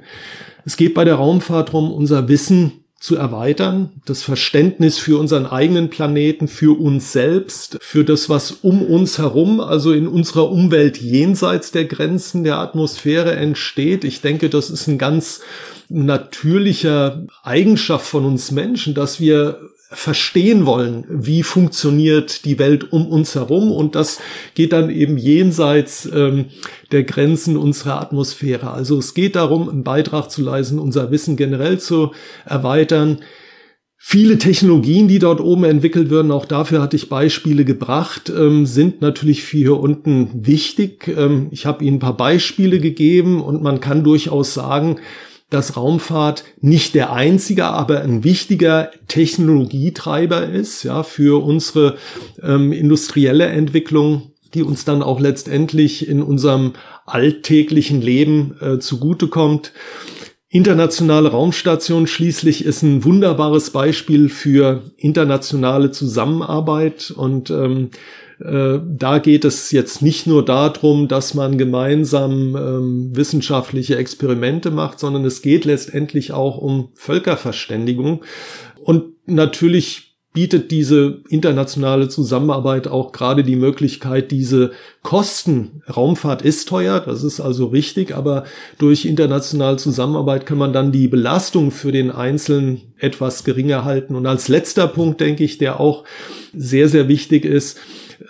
Es geht bei der Raumfahrt darum, unser Wissen zu erweitern, das Verständnis für unseren eigenen Planeten, für uns selbst, für das, was um uns herum, also in unserer Umwelt jenseits der Grenzen der Atmosphäre entsteht. Ich denke, das ist ein ganz natürlicher Eigenschaft von uns Menschen, dass wir verstehen wollen, wie funktioniert die Welt um uns herum und das geht dann eben jenseits ähm, der Grenzen unserer Atmosphäre. Also es geht darum, einen Beitrag zu leisten, unser Wissen generell zu erweitern. Viele Technologien, die dort oben entwickelt werden, auch dafür hatte ich Beispiele gebracht, ähm, sind natürlich für hier unten wichtig. Ähm, ich habe Ihnen ein paar Beispiele gegeben und man kann durchaus sagen, dass Raumfahrt nicht der einzige, aber ein wichtiger Technologietreiber ist, ja, für unsere ähm, industrielle Entwicklung, die uns dann auch letztendlich in unserem alltäglichen Leben äh, zugutekommt. Internationale Raumstation schließlich ist ein wunderbares Beispiel für internationale Zusammenarbeit und ähm, äh, da geht es jetzt nicht nur darum, dass man gemeinsam ähm, wissenschaftliche Experimente macht, sondern es geht letztendlich auch um Völkerverständigung. Und natürlich bietet diese internationale Zusammenarbeit auch gerade die Möglichkeit, diese Kosten, Raumfahrt ist teuer, das ist also richtig, aber durch internationale Zusammenarbeit kann man dann die Belastung für den Einzelnen etwas geringer halten. Und als letzter Punkt, denke ich, der auch sehr, sehr wichtig ist,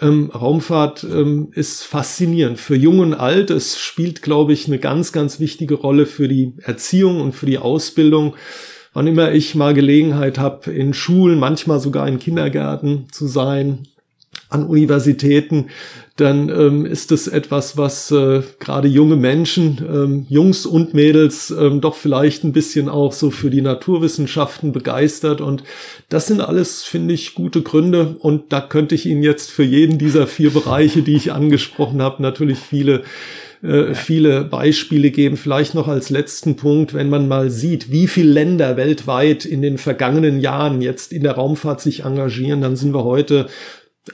ähm, Raumfahrt ähm, ist faszinierend für Jung und Alt. Es spielt, glaube ich, eine ganz, ganz wichtige Rolle für die Erziehung und für die Ausbildung wann immer ich mal Gelegenheit habe, in Schulen, manchmal sogar in Kindergärten zu sein, an Universitäten, dann ähm, ist es etwas, was äh, gerade junge Menschen, ähm, Jungs und Mädels, ähm, doch vielleicht ein bisschen auch so für die Naturwissenschaften begeistert. Und das sind alles, finde ich, gute Gründe. Und da könnte ich Ihnen jetzt für jeden dieser vier Bereiche, die ich angesprochen habe, natürlich viele äh, viele Beispiele geben. Vielleicht noch als letzten Punkt, wenn man mal sieht, wie viele Länder weltweit in den vergangenen Jahren jetzt in der Raumfahrt sich engagieren, dann sind wir heute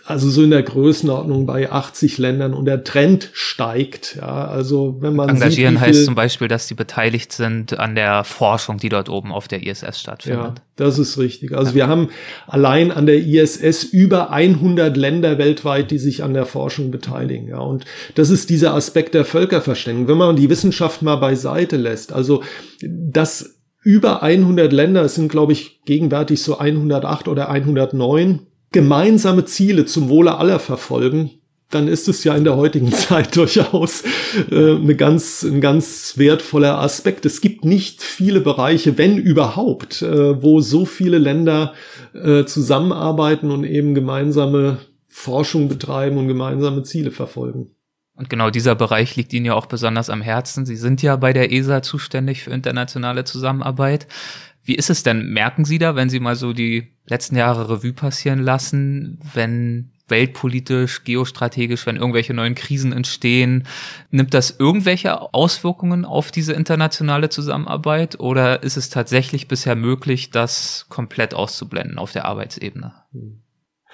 also so in der Größenordnung bei 80 Ländern und der Trend steigt. Ja, also wenn man engagieren sieht, heißt zum Beispiel, dass sie beteiligt sind an der Forschung, die dort oben auf der ISS stattfindet. Ja, das ist richtig. Also ja. wir haben allein an der ISS über 100 Länder weltweit, die sich an der Forschung beteiligen. Ja, und das ist dieser Aspekt der Völkerverständigung. Wenn man die Wissenschaft mal beiseite lässt, also das über 100 Länder, es sind glaube ich gegenwärtig so 108 oder 109 gemeinsame Ziele zum Wohle aller verfolgen, dann ist es ja in der heutigen <laughs> Zeit durchaus äh, eine ganz, ein ganz wertvoller Aspekt. Es gibt nicht viele Bereiche, wenn überhaupt, äh, wo so viele Länder äh, zusammenarbeiten und eben gemeinsame Forschung betreiben und gemeinsame Ziele verfolgen. Und genau dieser Bereich liegt Ihnen ja auch besonders am Herzen. Sie sind ja bei der ESA zuständig für internationale Zusammenarbeit. Wie ist es denn? Merken Sie da, wenn Sie mal so die letzten Jahre Revue passieren lassen, wenn weltpolitisch, geostrategisch, wenn irgendwelche neuen Krisen entstehen, nimmt das irgendwelche Auswirkungen auf diese internationale Zusammenarbeit oder ist es tatsächlich bisher möglich, das komplett auszublenden auf der Arbeitsebene? Hm.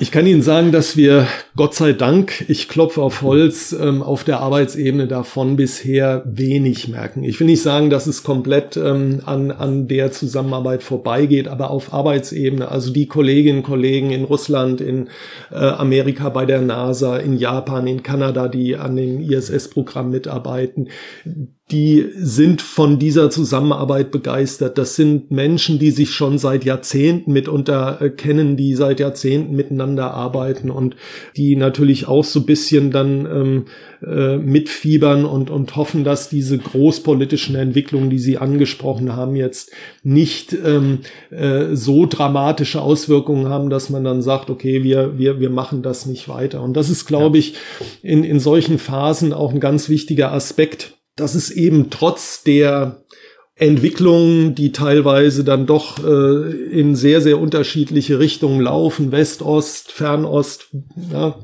Ich kann Ihnen sagen, dass wir Gott sei Dank, ich klopfe auf Holz, ähm, auf der Arbeitsebene davon bisher wenig merken. Ich will nicht sagen, dass es komplett ähm, an, an der Zusammenarbeit vorbeigeht, aber auf Arbeitsebene, also die Kolleginnen und Kollegen in Russland, in äh, Amerika bei der NASA, in Japan, in Kanada, die an dem ISS-Programm mitarbeiten, die sind von dieser Zusammenarbeit begeistert. Das sind Menschen, die sich schon seit Jahrzehnten mitunter äh, kennen, die seit Jahrzehnten miteinander arbeiten und die natürlich auch so bisschen dann ähm, äh, mitfiebern und, und hoffen, dass diese großpolitischen Entwicklungen, die Sie angesprochen haben, jetzt nicht ähm, äh, so dramatische Auswirkungen haben, dass man dann sagt, okay, wir, wir, wir machen das nicht weiter. Und das ist, glaube ich, in, in solchen Phasen auch ein ganz wichtiger Aspekt, dass es eben trotz der Entwicklungen, die teilweise dann doch äh, in sehr, sehr unterschiedliche Richtungen laufen, West, Ost, Fernost, ja,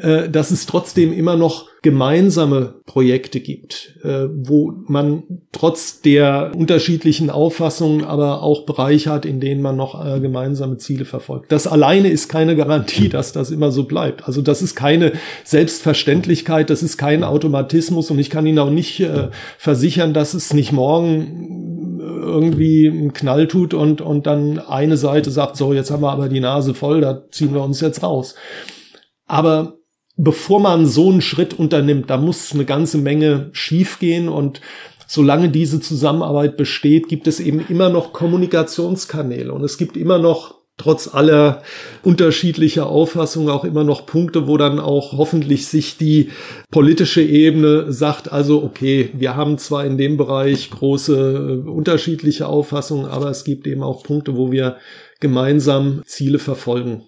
äh, dass es trotzdem immer noch gemeinsame Projekte gibt, äh, wo man trotz der unterschiedlichen Auffassungen aber auch Bereiche hat, in denen man noch äh, gemeinsame Ziele verfolgt. Das alleine ist keine Garantie, dass das immer so bleibt. Also das ist keine Selbstverständlichkeit, das ist kein Automatismus und ich kann Ihnen auch nicht äh, versichern, dass es nicht morgen irgendwie einen Knall tut und, und dann eine Seite sagt, so, jetzt haben wir aber die Nase voll, da ziehen wir uns jetzt raus. Aber bevor man so einen Schritt unternimmt, da muss eine ganze Menge schiefgehen und solange diese Zusammenarbeit besteht, gibt es eben immer noch Kommunikationskanäle und es gibt immer noch trotz aller unterschiedlicher Auffassungen auch immer noch Punkte, wo dann auch hoffentlich sich die politische Ebene sagt, also okay, wir haben zwar in dem Bereich große äh, unterschiedliche Auffassungen, aber es gibt eben auch Punkte, wo wir gemeinsam Ziele verfolgen.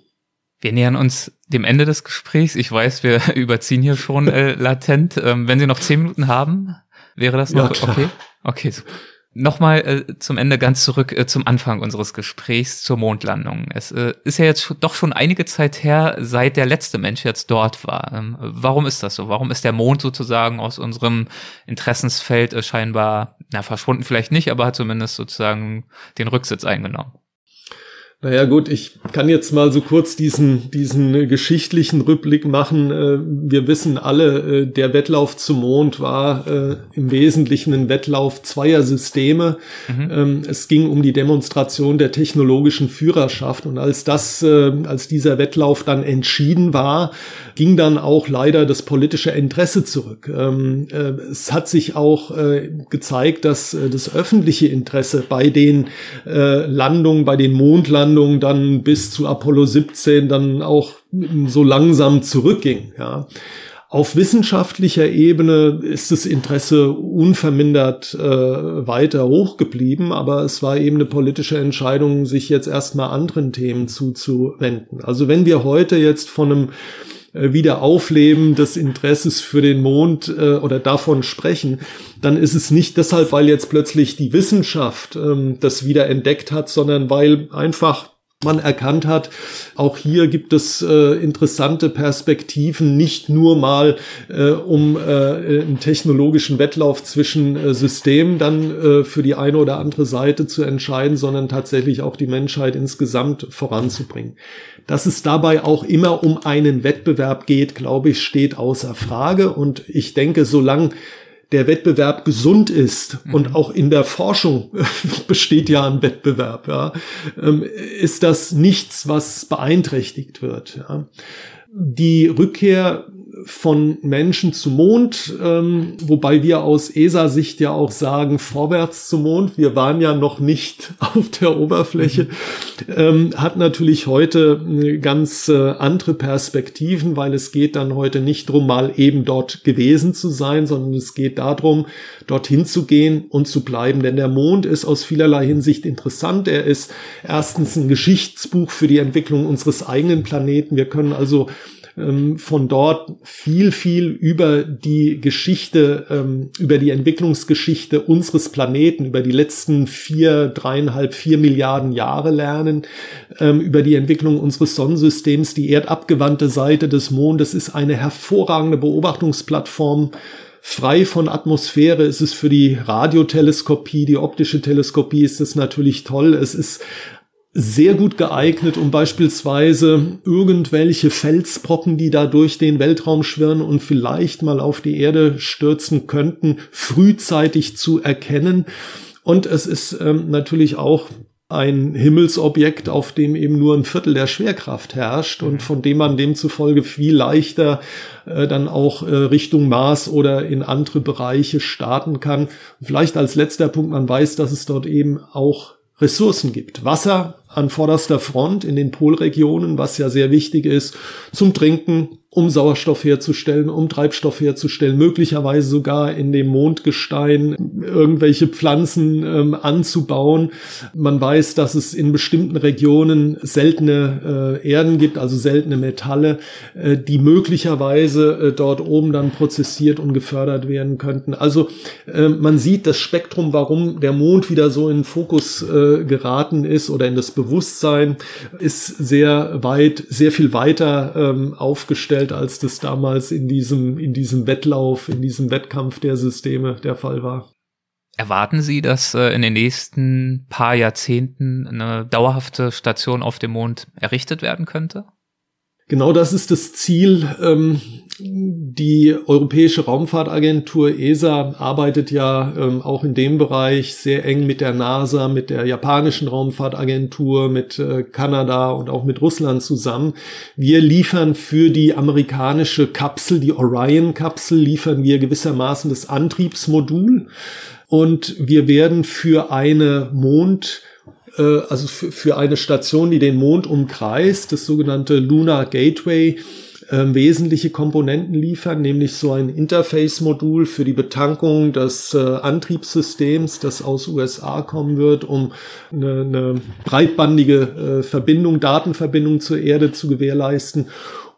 Wir nähern uns dem Ende des Gesprächs. Ich weiß, wir <laughs> überziehen hier schon äh, latent. Ähm, wenn Sie noch zehn Minuten haben, wäre das noch ja, okay? Okay, super. Nochmal äh, zum Ende ganz zurück äh, zum Anfang unseres Gesprächs zur Mondlandung. Es äh, ist ja jetzt doch schon einige Zeit her, seit der letzte Mensch jetzt dort war. Ähm, warum ist das so? Warum ist der Mond sozusagen aus unserem Interessensfeld äh, scheinbar, na, verschwunden vielleicht nicht, aber hat zumindest sozusagen den Rücksitz eingenommen? Naja gut, ich kann jetzt mal so kurz diesen, diesen geschichtlichen Rückblick machen. Äh, wir wissen alle, äh, der Wettlauf zum Mond war äh, im Wesentlichen ein Wettlauf zweier Systeme. Mhm. Ähm, es ging um die Demonstration der technologischen Führerschaft. Und als das, als dieser Wettlauf dann entschieden war, ging dann auch leider das politische Interesse zurück. Ähm, es hat sich auch gezeigt, dass das öffentliche Interesse bei den Landungen, bei den Mondlandungen, Mondlandung dann bis zu Apollo 17 dann auch so langsam zurückging. Ja. Auf wissenschaftlicher Ebene ist das Interesse unvermindert äh, weiter hochgeblieben, aber es war eben eine politische Entscheidung, sich jetzt erstmal anderen Themen zuzuwenden. Also wenn wir heute jetzt von einem äh, Wiederaufleben des Interesses für den Mond äh, oder davon sprechen, dann ist es nicht deshalb, weil jetzt plötzlich die Wissenschaft ähm, das wieder entdeckt hat, sondern weil einfach man erkannt hat, auch hier gibt es äh, interessante Perspektiven, nicht nur mal äh, um äh, einen technologischen Wettlauf zwischen äh, Systemen dann äh, für die eine oder andere Seite zu entscheiden, sondern tatsächlich auch die Menschheit insgesamt voranzubringen. Dass es dabei auch immer um einen Wettbewerb geht, glaube ich, steht außer Frage. Und ich denke, solange der Wettbewerb gesund ist mhm. und auch in der Forschung <laughs> besteht ja ein Wettbewerb, ja, ähm, ist das nichts, was beeinträchtigt wird. Ja. Die Rückkehr von Menschen zum Mond, ähm, wobei wir aus ESA-Sicht ja auch sagen, vorwärts zum Mond, wir waren ja noch nicht <laughs> auf der Oberfläche, mhm. ähm, hat natürlich heute ganz äh, andere Perspektiven, weil es geht dann heute nicht drum, mal eben dort gewesen zu sein, sondern es geht darum, dorthin zu gehen und zu bleiben. Denn der Mond ist aus vielerlei Hinsicht interessant. Er ist erstens ein Geschichtsbuch für die Entwicklung unseres eigenen Planeten. Wir können also ähm, von dort viel, viel über die Geschichte, ähm, über die Entwicklungsgeschichte unseres Planeten, über die letzten vier, dreieinhalb, vier Milliarden Jahre lernen, ähm, über die Entwicklung unseres Sonnensystems. Die erdabgewandte Seite des Mondes ist eine hervorragende Beobachtungsplattform frei von Atmosphäre ist es für die Radioteleskopie, die optische Teleskopie ist es natürlich toll. Es ist sehr gut geeignet, um beispielsweise irgendwelche Felsbrocken, die da durch den Weltraum schwirren und vielleicht mal auf die Erde stürzen könnten, frühzeitig zu erkennen. Und es ist ähm, natürlich auch ein Himmelsobjekt, auf dem eben nur ein Viertel der Schwerkraft herrscht und von dem man demzufolge viel leichter äh, dann auch äh, Richtung Mars oder in andere Bereiche starten kann. Vielleicht als letzter Punkt, man weiß, dass es dort eben auch Ressourcen gibt. Wasser an vorderster Front in den Polregionen, was ja sehr wichtig ist zum Trinken, um Sauerstoff herzustellen, um Treibstoff herzustellen, möglicherweise sogar in dem Mondgestein irgendwelche Pflanzen ähm, anzubauen. Man weiß, dass es in bestimmten Regionen seltene äh, Erden gibt, also seltene Metalle, äh, die möglicherweise äh, dort oben dann prozessiert und gefördert werden könnten. Also äh, man sieht das Spektrum, warum der Mond wieder so in den Fokus äh, geraten ist oder in das Bewusstsein, ist sehr weit, sehr viel weiter ähm, aufgestellt dargestellt, als das damals in diesem, in diesem Wettlauf, in diesem Wettkampf der Systeme der Fall war. Erwarten Sie, dass äh, in den nächsten paar Jahrzehnten eine dauerhafte Station auf dem Mond errichtet werden könnte? Genau das ist das Ziel. Ähm, die Europäische Raumfahrtagentur ESA arbeitet ja ähm, auch in dem Bereich sehr eng mit der NASA, mit der japanischen Raumfahrtagentur, mit äh, Kanada und auch mit Russland zusammen. Wir liefern für die amerikanische Kapsel, die Orion-Kapsel, liefern wir gewissermaßen das Antriebsmodul und wir werden für eine Mond äh, also für eine Station, die den Mond umkreist, das sogenannte Lunar Gateway, äh, wesentliche Komponenten liefern, nämlich so ein Interface-Modul für die Betankung des äh, Antriebssystems, das aus USA kommen wird, um eine, eine breitbandige äh, Verbindung, Datenverbindung zur Erde zu gewährleisten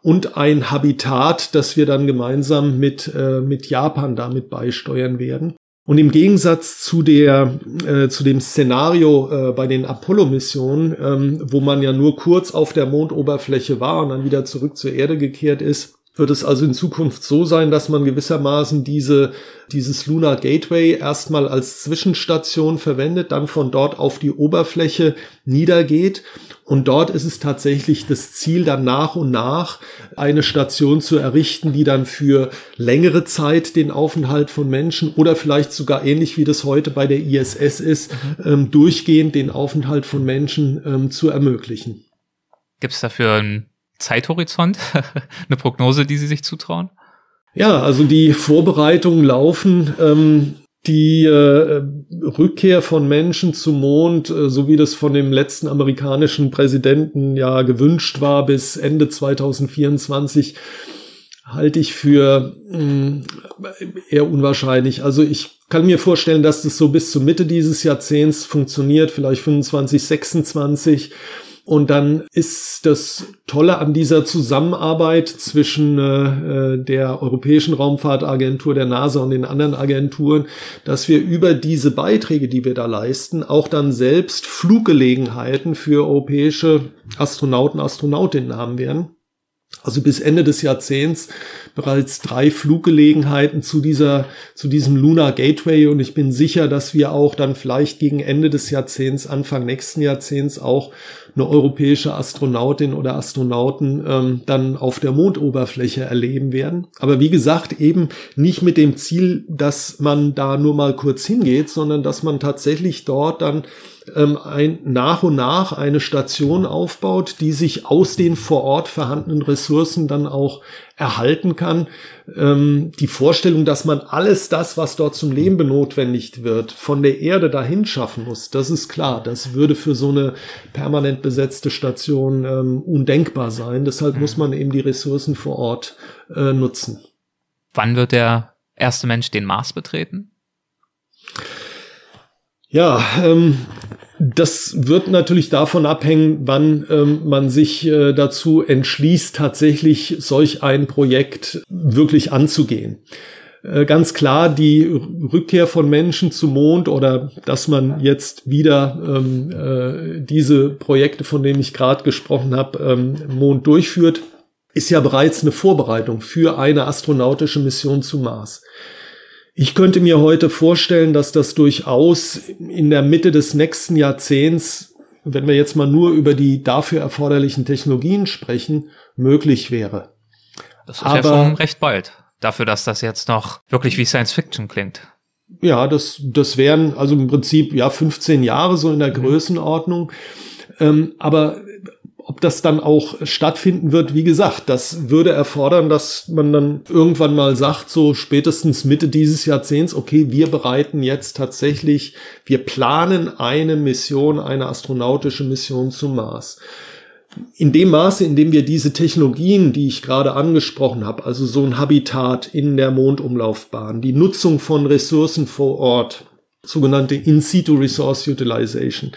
und ein Habitat, das wir dann gemeinsam mit, äh, mit Japan damit beisteuern werden. Und im Gegensatz zu der äh, zu dem Szenario äh, bei den Apollo-Missionen, ähm, wo man ja nur kurz auf der Mondoberfläche war und dann wieder zurück zur Erde gekehrt ist, wird es also in Zukunft so sein, dass man gewissermaßen diese, dieses Lunar Gateway erstmal als Zwischenstation verwendet, dann von dort auf die Oberfläche niedergeht. Und dort ist es tatsächlich das Ziel, dann nach und nach eine Station zu errichten, die dann für längere Zeit den Aufenthalt von Menschen oder vielleicht sogar ähnlich wie das heute bei der ISS ist, mhm. ähm, durchgehend den Aufenthalt von Menschen ähm, zu ermöglichen. Gibt es dafür ein Zeithorizont, <laughs> eine Prognose, die Sie sich zutrauen? Ja, also die Vorbereitungen laufen. Ähm, die äh, Rückkehr von Menschen zum Mond, äh, so wie das von dem letzten amerikanischen Präsidenten ja gewünscht war, bis Ende 2024, halte ich für mh, mm, eher unwahrscheinlich. Also ich kann mir vorstellen, dass das so bis zur Mitte dieses Jahrzehnts funktioniert, vielleicht 25, 26. Und dann ist das Tolle an dieser Zusammenarbeit zwischen äh, äh, der Europäischen Raumfahrtagentur, der NASA und den anderen Agenturen, dass wir über diese Beiträge, die wir da leisten, auch dann selbst Fluggelegenheiten für europäische Astronauten, Astronautinnen haben werden. Also bis Ende des Jahrzehnts bereits drei Fluggelegenheiten zu dieser, zu diesem Lunar Gateway und ich bin sicher, dass wir auch dann vielleicht gegen Ende des Jahrzehnts, Anfang nächsten Jahrzehnts auch eine europäische Astronautin oder Astronauten ähm, dann auf der Mondoberfläche erleben werden. Aber wie gesagt, eben nicht mit dem Ziel, dass man da nur mal kurz hingeht, sondern dass man tatsächlich dort dann ähm, ein, nach und nach eine Station aufbaut, die sich aus den vor Ort vorhandenen Ressourcen dann auch erhalten kann. Ähm, die Vorstellung, dass man alles das, was dort zum Leben benotwendigt wird, von der Erde dahin schaffen muss, das ist klar. Das würde für so eine permanent besetzte Station ähm, undenkbar sein. Deshalb mhm. muss man eben die Ressourcen vor Ort äh, nutzen. Wann wird der erste Mensch den Mars betreten? Ja, ähm, das wird natürlich davon abhängen, wann ähm, man sich äh, dazu entschließt, tatsächlich solch ein Projekt wirklich anzugehen. Äh, ganz klar, die Rückkehr von Menschen zum Mond oder dass man jetzt wieder ähm, äh, diese Projekte, von denen ich gerade gesprochen habe, ähm, Mond durchführt, ist ja bereits eine Vorbereitung für eine astronautische Mission zum Mars. Ich könnte mir heute vorstellen, dass das durchaus in der Mitte des nächsten Jahrzehnts, wenn wir jetzt mal nur über die dafür erforderlichen Technologien sprechen, möglich wäre. Das ist Aber, ja schon recht bald. Dafür, dass das jetzt noch wirklich wie Science Fiction klingt. Ja, das, das wären also im Prinzip ja 15 Jahre so in der mhm. Größenordnung. Ähm, aber ob das dann auch stattfinden wird, wie gesagt, das würde erfordern, dass man dann irgendwann mal sagt, so spätestens Mitte dieses Jahrzehnts, okay, wir bereiten jetzt tatsächlich, wir planen eine Mission, eine astronautische Mission zum Mars. In dem Maße, in dem wir diese Technologien, die ich gerade angesprochen habe, also so ein Habitat in der Mondumlaufbahn, die Nutzung von Ressourcen vor Ort, sogenannte In-situ Resource Utilization,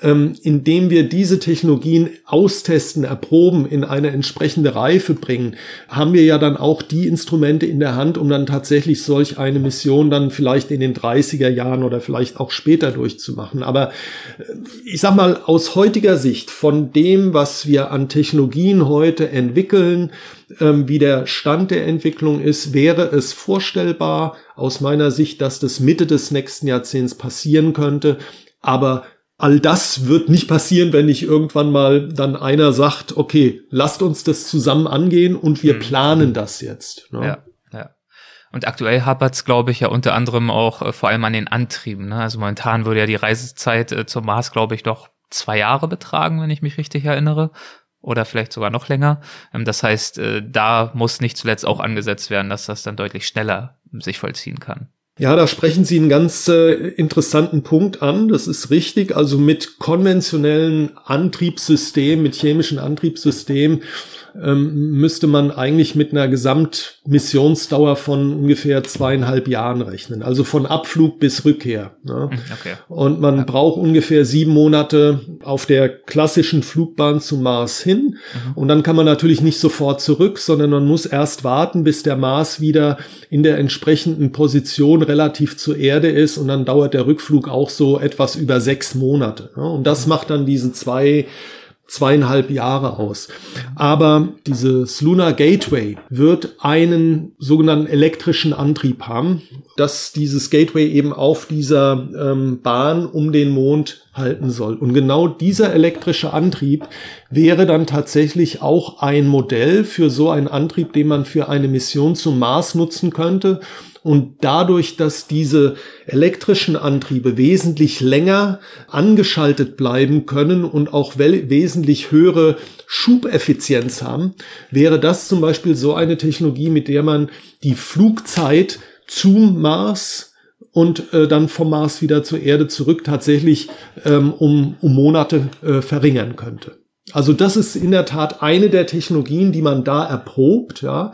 ähm, indem wir diese Technologien austesten, erproben, in eine entsprechende Reife bringen, haben wir ja dann auch die Instrumente in der Hand, um dann tatsächlich solch eine Mission dann vielleicht in den 30er Jahren oder vielleicht auch später durchzumachen. Aber äh, ich sag mal, aus heutiger Sicht von dem, was wir an Technologien heute entwickeln, ähm, wie der Stand der Entwicklung ist, wäre es vorstellbar aus meiner Sicht, dass das Mitte des nächsten Jahrzehnts passieren könnte. Aber all das wird nicht passieren, wenn nicht irgendwann mal dann einer sagt, okay, lasst uns das zusammen angehen und wir mhm. planen das jetzt. Ne? Ja. Und aktuell hapert es, glaube ich, ja unter anderem auch äh, vor allem an den Antrieben. Ne? Also momentan würde ja die Reisezeit äh, zum Mars, glaube ich, doch zwei Jahre betragen, wenn ich mich richtig erinnere oder vielleicht sogar noch länger. Ähm, das heißt, äh, da muss nicht zuletzt auch angesetzt werden, dass das dann deutlich schneller sich vollziehen kann. Ja, da sprechen Sie einen ganz äh, interessanten Punkt an. Das ist richtig. Also mit konventionellen Antriebssystemen, mit chemischen Antriebssystemen ähm, müsste man eigentlich mit einer Gesamtmissionsdauer von ungefähr zweieinhalb Jahren rechnen. Also von Abflug bis Rückkehr. Ne? Hm, okay. Und man ja. braucht ungefähr sieben Monate auf der klassischen Flugbahn zum Mars hin. Mhm. Und dann kann man natürlich nicht sofort zurück, sondern man muss erst warten, bis der Mars wieder in der entsprechenden Position relativ zur Erde ist. Und dann dauert der Rückflug auch so etwas über sechs Monate. Ne? Und das mhm. macht dann diese zwei zweieinhalb Jahre aus. Aber dieses Lunar Gateway wird einen sogenannten elektrischen Antrieb haben, dass dieses Gateway eben auf dieser ähm, Bahn um den Mond halten soll. Und genau dieser elektrische Antrieb wäre dann tatsächlich auch ein Modell für so einen Antrieb, den man für eine Mission zum Mars nutzen könnte und dadurch, dass diese elektrischen Antriebe wesentlich länger angeschaltet bleiben können und auch wesentlich höhere Schubeffizienz haben, wäre das zum Beispiel so eine Technologie, mit der man die Flugzeit zum Mars und äh, dann vom Mars wieder zur Erde zurück tatsächlich ähm, um, um Monate äh, verringern könnte. Also das ist in der Tat eine der Technologien, die man da erprobt, ja,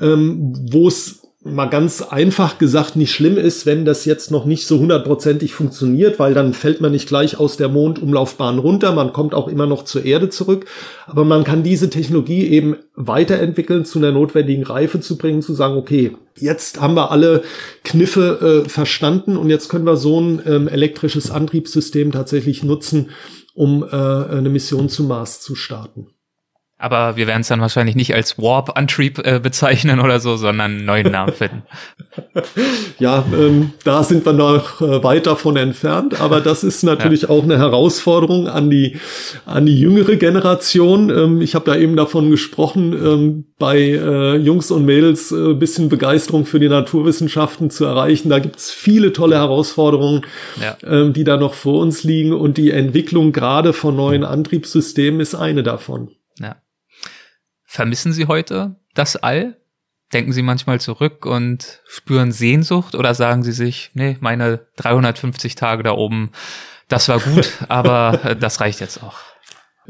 ähm, wo es mal ganz einfach gesagt nicht schlimm ist, wenn das jetzt noch nicht so hundertprozentig funktioniert, weil dann fällt man nicht gleich aus der Mondumlaufbahn runter, man kommt auch immer noch zur Erde zurück, aber man kann diese Technologie eben weiterentwickeln, zu einer notwendigen Reife zu bringen, zu sagen, okay, jetzt haben wir alle Kniffe äh, verstanden und jetzt können wir so ein ähm, elektrisches Antriebssystem tatsächlich nutzen, um äh, eine Mission zum Mars zu starten. Aber wir werden es dann wahrscheinlich nicht als Warp-Antrieb äh, bezeichnen oder so, sondern einen neuen Namen finden. <laughs> ja, ähm, da sind wir noch äh, weit davon entfernt, aber das ist natürlich <laughs> ja. auch eine Herausforderung an die, an die jüngere Generation. Ähm, ich habe da eben davon gesprochen, ähm, bei äh, Jungs und Mädels äh, bisschen Begeisterung für die Naturwissenschaften zu erreichen. Da gibt's viele tolle Herausforderungen, ja. ähm, die da noch vor uns liegen und die Entwicklung gerade von neuen Antriebssystemen ist eine davon. Ja. Vermissen Sie heute das All? Denken Sie manchmal zurück und spüren Sehnsucht oder sagen Sie sich, nee, meine 350 Tage da oben, das war gut, <laughs> aber das reicht jetzt auch?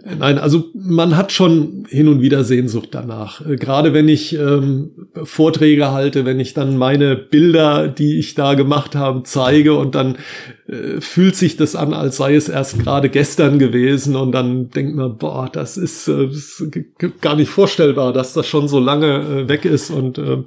Nein, also man hat schon hin und wieder Sehnsucht danach. Äh, gerade wenn ich ähm, Vorträge halte, wenn ich dann meine Bilder, die ich da gemacht habe, zeige und dann äh, fühlt sich das an, als sei es erst gerade gestern gewesen und dann denkt man, boah, das ist, äh, das ist gar nicht vorstellbar, dass das schon so lange äh, weg ist und äh, äh,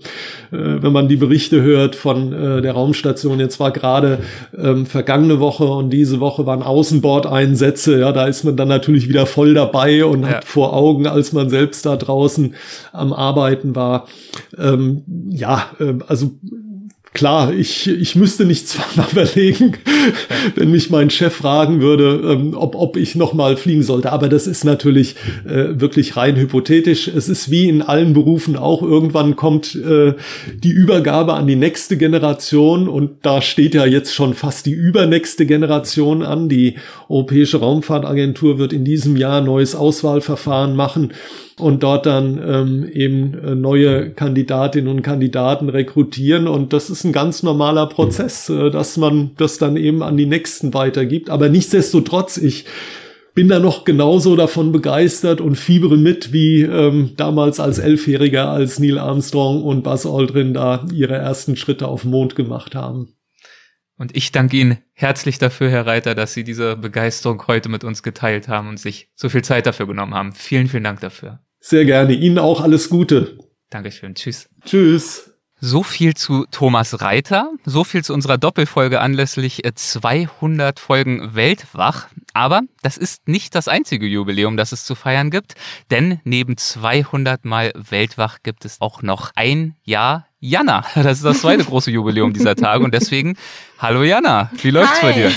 wenn man die Berichte hört von äh, der Raumstation, jetzt war gerade ähm, vergangene Woche und diese Woche waren Außenbordeinsätze, ja, da ist man dann natürlich wieder voll voll dabei und ja. hat vor Augen, als man selbst da draußen am Arbeiten war. Ähm, ja, äh, also Klar, ich, ich müsste nicht zweimal <laughs> überlegen, wenn mich mein Chef fragen würde, ähm, ob, ob ich nochmal fliegen sollte. Aber das ist natürlich äh, wirklich rein hypothetisch. Es ist wie in allen Berufen auch. Irgendwann kommt äh, die Übergabe an die nächste Generation und da steht ja jetzt schon fast die übernächste Generation an. Die Europäische Raumfahrtagentur wird in diesem Jahr neues Auswahlverfahren machen und dort dann ähm, eben äh, neue Kandidatinnen und Kandidaten rekrutieren. Und das ist ein ganz normaler Prozess, äh, dass man das dann eben an die Nächsten weitergibt. Aber nichtsdestotrotz, ich bin da noch genauso davon begeistert und fiebere mit, wie ähm, damals als Elfjähriger, als Neil Armstrong und Buzz Aldrin da ihre ersten Schritte auf dem Mond gemacht haben. Und ich danke Ihnen herzlich dafür, Herr Reiter, dass Sie diese Begeisterung heute mit uns geteilt haben und sich so viel Zeit dafür genommen haben. Vielen, vielen Dank dafür. Sehr gerne. Ihnen auch alles Gute. Dankeschön. Tschüss. Tschüss. So viel zu Thomas Reiter, so viel zu unserer Doppelfolge anlässlich 200 äh, Folgen Weltwach. Aber das ist nicht das einzige Jubiläum, das es zu feiern gibt, denn neben 200 Mal Weltwach gibt es auch noch ein Jahr Jana. <laughs> Das ist das zweite große Jubiläum dieser Tage und deswegen, hallo Jana, wie läuft's Hi. bei dir?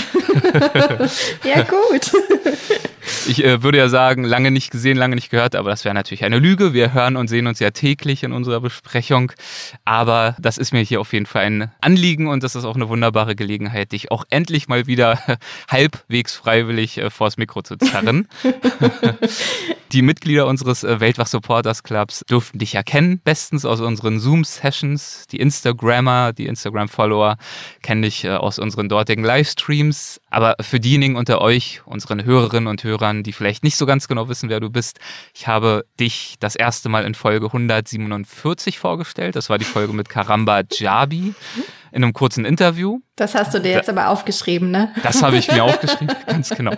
<laughs> ja, gut. <laughs> Ich äh, würde ja sagen, lange nicht gesehen, lange nicht gehört, aber das wäre natürlich eine Lüge. Wir hören und sehen uns ja täglich in unserer Besprechung. Aber das ist mir hier auf jeden Fall ein Anliegen und das ist auch eine wunderbare Gelegenheit, dich auch endlich mal wieder <laughs> halbwegs freiwillig äh, vors Mikro zu zerren. <laughs> Die Mitglieder unseres äh, Weltwach Supporters Clubs durften dich erkennen, bestens aus unseren Zoom-Sessions. Die Instagrammer, die Instagram-Follower kennen dich äh, aus unseren dortigen Livestreams. Aber für diejenigen unter euch, unseren Hörerinnen und Hörern, die vielleicht nicht so ganz genau wissen, wer du bist, ich habe dich das erste Mal in Folge 147 vorgestellt. Das war die Folge mit Karamba Jabi in einem kurzen Interview. Das hast du dir jetzt aber aufgeschrieben, ne? Das habe ich mir <laughs> aufgeschrieben, ganz genau.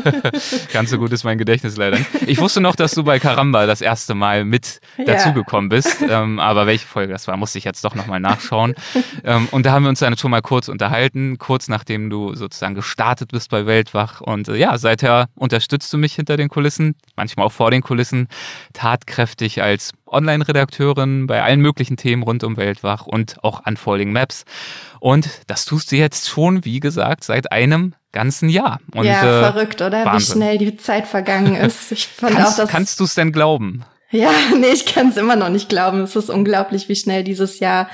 <laughs> ganz so gut ist mein Gedächtnis leider. Ich wusste noch, dass du bei Karamba das erste Mal mit ja. dazugekommen bist, ähm, aber welche Folge das war, musste ich jetzt doch nochmal nachschauen. <laughs> ähm, und da haben wir uns dann schon mal kurz unterhalten, kurz nachdem du sozusagen gestartet bist bei Weltwach. Und äh, ja, seither unterstützt du mich hinter den Kulissen, manchmal auch vor den Kulissen, tatkräftig als Online-Redakteurin bei allen möglichen Themen rund um Weltwach und auch Unfolding Maps. Und das tust du jetzt schon, wie gesagt, seit einem ganzen Jahr. Und, ja, äh, verrückt, oder? Wahnsinn. Wie schnell die Zeit vergangen ist. Ich <laughs> fand kannst, auch das. Kannst du es denn glauben? Ja, <laughs> nee, ich kann es immer noch nicht glauben. Es ist unglaublich, wie schnell dieses Jahr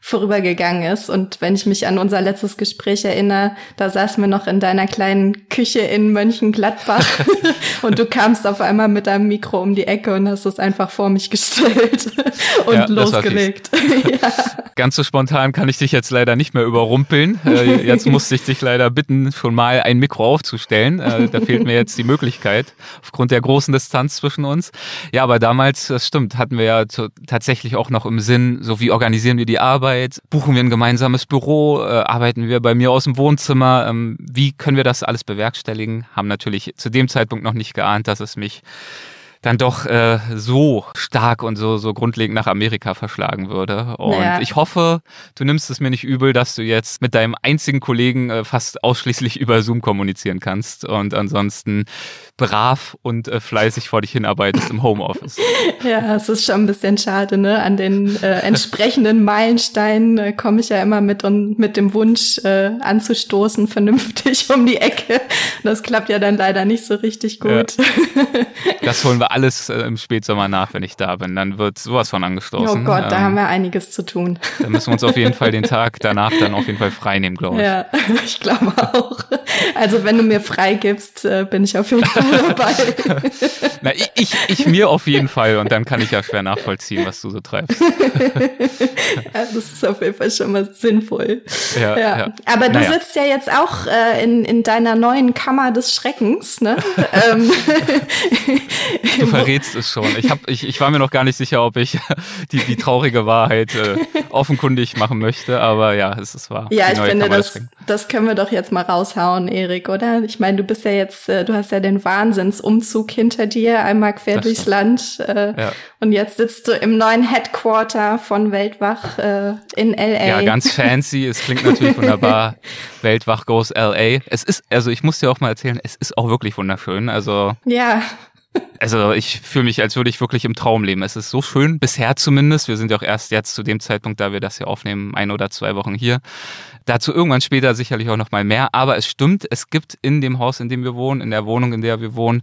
vorübergegangen ist. Und wenn ich mich an unser letztes Gespräch erinnere, da saßen wir noch in deiner kleinen Küche in Mönchengladbach <laughs> und du kamst auf einmal mit deinem Mikro um die Ecke und hast es einfach vor mich gestellt <laughs> und ja, losgelegt. <laughs> ja. Ganz so spontan kann ich dich jetzt leider nicht mehr überrumpeln. Äh, jetzt musste ich dich leider bitten, schon mal ein Mikro aufzustellen. Äh, da fehlt mir jetzt die Möglichkeit aufgrund der großen Distanz zwischen uns. Ja, aber damals, das stimmt, hatten wir ja tatsächlich auch noch im Sinn, so wie organisieren wir die Arbeit, Arbeit? Buchen wir ein gemeinsames Büro? Äh, arbeiten wir bei mir aus dem Wohnzimmer? Ähm, wie können wir das alles bewerkstelligen? Haben natürlich zu dem Zeitpunkt noch nicht geahnt, dass es mich dann doch äh, so stark und so, so grundlegend nach Amerika verschlagen würde. Und naja. ich hoffe, du nimmst es mir nicht übel, dass du jetzt mit deinem einzigen Kollegen äh, fast ausschließlich <laughs> über Zoom kommunizieren kannst und ansonsten brav und äh, fleißig vor dich hinarbeitest im Homeoffice. <laughs> Ja, es ist schon ein bisschen schade, ne? An den äh, entsprechenden Meilensteinen äh, komme ich ja immer mit und mit dem Wunsch äh, anzustoßen, vernünftig um die Ecke. Das klappt ja dann leider nicht so richtig gut. Ja. <laughs> Das holen wir alles äh, im Spätsommer nach, wenn ich da bin. Dann wird sowas von angestoßen. Oh Gott, ähm, da haben wir einiges zu tun. Da müssen wir uns auf jeden Fall den Tag <laughs> danach dann auf jeden Fall frei nehmen, glaube ich. Ja, ich glaube auch. Also wenn du mir frei gibst, äh, bin ich auf jeden Fall dabei. Na, ich, ich, ich, mir auf jeden Fall und dann kann ich ja schwer nachvollziehen, was du so treibst. ja, das ist auf jeden Fall schon mal sinnvoll. Ja, ja. ja. Aber du naja. sitzt ja jetzt auch äh, in, in deiner neuen Kammer des Schreckens, ne? <laughs> Ähm, du verrätst es schon. Ich, hab, ich, ich war mir noch gar nicht sicher, ob ich <laughs> die, die traurige Wahrheit äh, offenkundig machen möchte, aber ja, es ist wahr. Ja, ich finde, das, das können wir doch jetzt mal raushauen, Erik, oder? Ich meine, du bist ja jetzt, äh, du hast ja den Wahnsinnsumzug hinter dir, einmal quer durchs Land. Äh, ja. Und jetzt sitzt du im neuen Headquarter von Weltwach äh, in LA. Ja, ganz fancy. es klingt natürlich <laughs> wunderbar. Weltwach goes LA. Es ist, also ich muss dir auch mal erzählen, es ist auch wirklich wunderschön. Also. Ja. Also ich fühle mich, als würde ich wirklich im Traum leben. Es ist so schön, bisher zumindest. Wir sind ja auch erst jetzt zu dem Zeitpunkt, da wir das hier aufnehmen, ein oder zwei Wochen hier. Dazu irgendwann später sicherlich auch noch mal mehr. Aber es stimmt, es gibt in dem Haus, in dem wir wohnen, in der Wohnung, in der wir wohnen,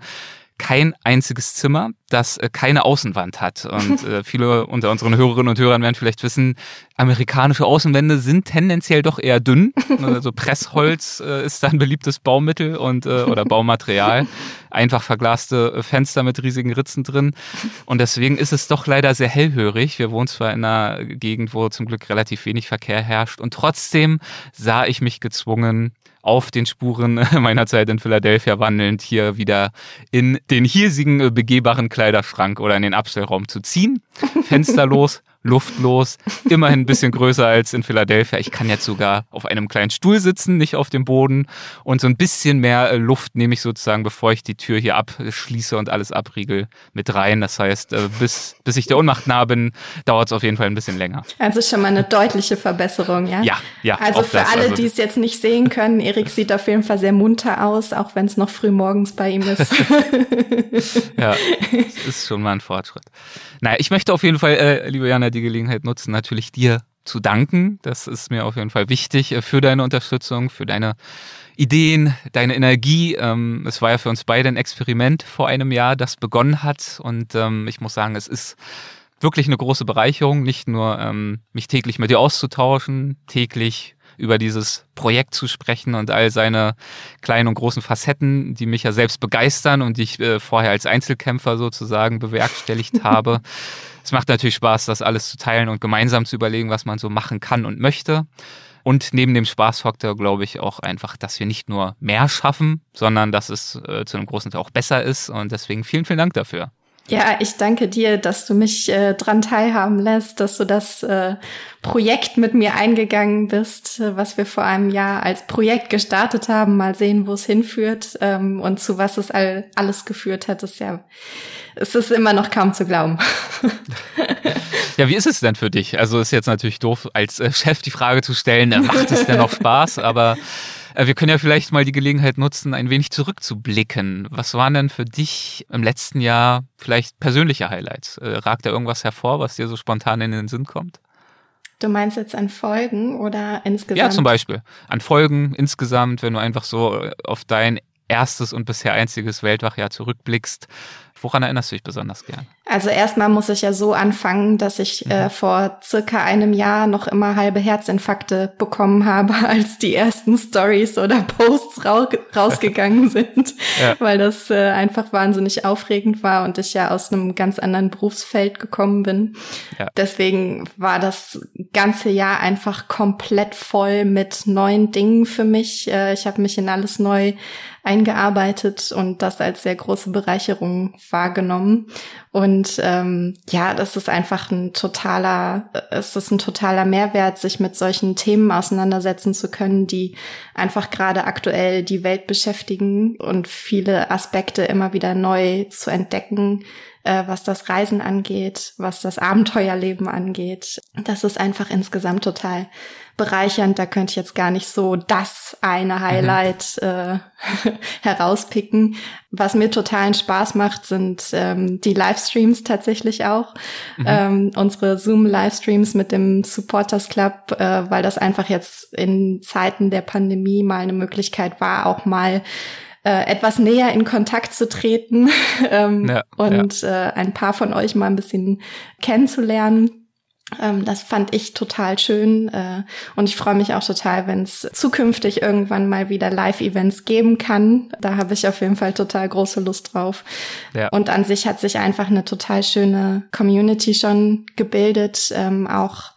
kein einziges Zimmer, das äh, keine Außenwand hat. Und <laughs> äh, viele unter unseren Hörerinnen und Hörern werden vielleicht wissen, amerikanische Außenwände sind tendenziell doch eher dünn. Also Pressholz äh, ist da ein beliebtes Baumittel und äh, oder Baumaterial. Einfach verglaste Fenster mit riesigen Ritzen drin. Und deswegen ist es doch leider sehr hellhörig. Wir wohnen zwar in einer Gegend, wo zum Glück relativ wenig Verkehr herrscht. Und trotzdem sah ich mich gezwungen, auf den Spuren <laughs> meiner Zeit in Philadelphia wandelnd hier wieder in den hiesigen äh, begehbaren Kleiderschrank oder in den Abstellraum zu ziehen. Fensterlos, <laughs> luftlos, immerhin ein bisschen größer als in Philadelphia. Ich kann jetzt sogar auf einem kleinen Stuhl sitzen, nicht auf dem Boden. Und so ein bisschen mehr äh, Luft nehme ich sozusagen, bevor ich die Tür hier abschließe und alles abriegel, mit rein. Das heißt, äh, bis, bis ich der Ohnmacht nah bin, dauert es auf jeden Fall ein bisschen länger. Also schon mal eine deutliche Verbesserung, ja? Ja, ja. Also für das. alle, also, die es jetzt nicht sehen können, Erik sieht auf jeden Fall sehr munter aus, auch wenn es noch früh morgens bei ihm ist. <laughs> ja, <laughs> das ist schon mal ein Fortschritt. Naja, ich möchte auf jeden Fall, äh, liebe Jana, die Gelegenheit nutzen, natürlich dir zu danken. Das ist mir auf jeden Fall wichtig äh, für deine Unterstützung, für deine Ideen, deine Energie. Ähm, es war ja für uns beide ein Experiment vor einem Jahr, das begonnen hat. Und ähm, ich muss sagen, es ist wirklich eine große Bereicherung, nicht nur ähm, mich täglich mit dir auszutauschen, täglich über dieses Projekt zu sprechen und all seine kleinen und großen Facetten, die mich ja selbst begeistern und die ich äh, vorher als Einzelkämpfer sozusagen bewerkstelligt <laughs> habe. Es macht natürlich Spaß, das alles zu teilen und gemeinsam zu überlegen, was man so machen kann und möchte. Und neben dem Spaßfaktor glaube ich auch einfach, dass wir nicht nur mehr schaffen, sondern dass es äh, zu einem großen Teil auch besser ist. Und deswegen vielen, vielen Dank dafür. Ja, ich danke dir, dass du mich äh, dran teilhaben lässt, dass du das äh, Projekt mit mir eingegangen bist, äh, was wir vor einem Jahr als Projekt gestartet haben. Mal sehen, wo es hinführt ähm, und zu was es all, alles geführt hat. Ist ja, es ist immer noch kaum zu glauben. <laughs> ja, wie ist es denn für dich? Also ist jetzt natürlich doof, als äh, Chef die Frage zu stellen, äh, macht es denn noch Spaß? Aber wir können ja vielleicht mal die Gelegenheit nutzen, ein wenig zurückzublicken. Was waren denn für dich im letzten Jahr vielleicht persönliche Highlights? Äh, ragt da irgendwas hervor, was dir so spontan in den Sinn kommt? Du meinst jetzt an Folgen oder insgesamt? Ja, zum Beispiel. An Folgen insgesamt, wenn du einfach so äh, auf dein erstes und bisher einziges Weltwachjahr zurückblickst. Woran erinnerst du dich besonders gern? Also erstmal muss ich ja so anfangen, dass ich äh, mhm. vor circa einem Jahr noch immer halbe Herzinfarkte bekommen habe, <laughs> als die ersten Stories oder Posts ra rausgegangen <laughs> sind, ja. weil das äh, einfach wahnsinnig aufregend war und ich ja aus einem ganz anderen Berufsfeld gekommen bin. Ja. Deswegen war das ganze Jahr einfach komplett voll mit neuen Dingen für mich. Äh, ich habe mich in alles neu eingearbeitet und das als sehr große Bereicherung wahrgenommen. Und ähm, ja, das ist einfach ein totaler, es ist ein totaler Mehrwert, sich mit solchen Themen auseinandersetzen zu können, die einfach gerade aktuell die Welt beschäftigen und viele Aspekte immer wieder neu zu entdecken, äh, was das Reisen angeht, was das Abenteuerleben angeht. Das ist einfach insgesamt total bereichernd. Da könnte ich jetzt gar nicht so das eine Highlight mhm. äh, <laughs> herauspicken. Was mir totalen Spaß macht, sind ähm, die Livestreams tatsächlich auch. Mhm. Ähm, unsere Zoom-Livestreams mit dem Supporters Club, äh, weil das einfach jetzt in Zeiten der Pandemie mal eine Möglichkeit war, auch mal äh, etwas näher in Kontakt zu treten <laughs> ähm, ja, und ja. Äh, ein paar von euch mal ein bisschen kennenzulernen. Ähm, das fand ich total schön äh, und ich freue mich auch total, wenn es zukünftig irgendwann mal wieder Live-Events geben kann. Da habe ich auf jeden Fall total große Lust drauf. Ja. Und an sich hat sich einfach eine total schöne Community schon gebildet, ähm, auch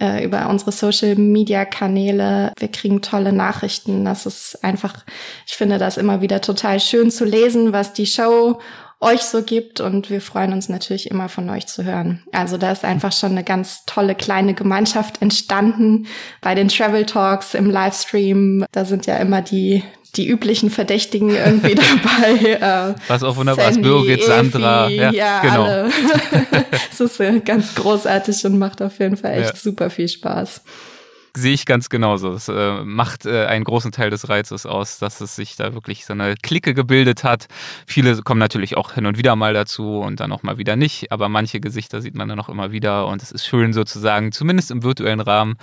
äh, über unsere Social-Media-Kanäle. Wir kriegen tolle Nachrichten. Das ist einfach, ich finde das immer wieder total schön zu lesen, was die Show euch so gibt und wir freuen uns natürlich immer von euch zu hören. Also da ist einfach schon eine ganz tolle kleine Gemeinschaft entstanden bei den Travel Talks im Livestream. Da sind ja immer die die üblichen Verdächtigen irgendwie <laughs> dabei. Äh, Was auch wunderbar ist, Birgit, Sandra, ja, ja genau. alle. <laughs> Es ist ganz großartig und macht auf jeden Fall echt ja. super viel Spaß. Sehe ich ganz genauso. Es äh, macht äh, einen großen Teil des Reizes aus, dass es sich da wirklich so eine Clique gebildet hat. Viele kommen natürlich auch hin und wieder mal dazu und dann auch mal wieder nicht, aber manche Gesichter sieht man dann auch immer wieder und es ist schön sozusagen, zumindest im virtuellen Rahmen,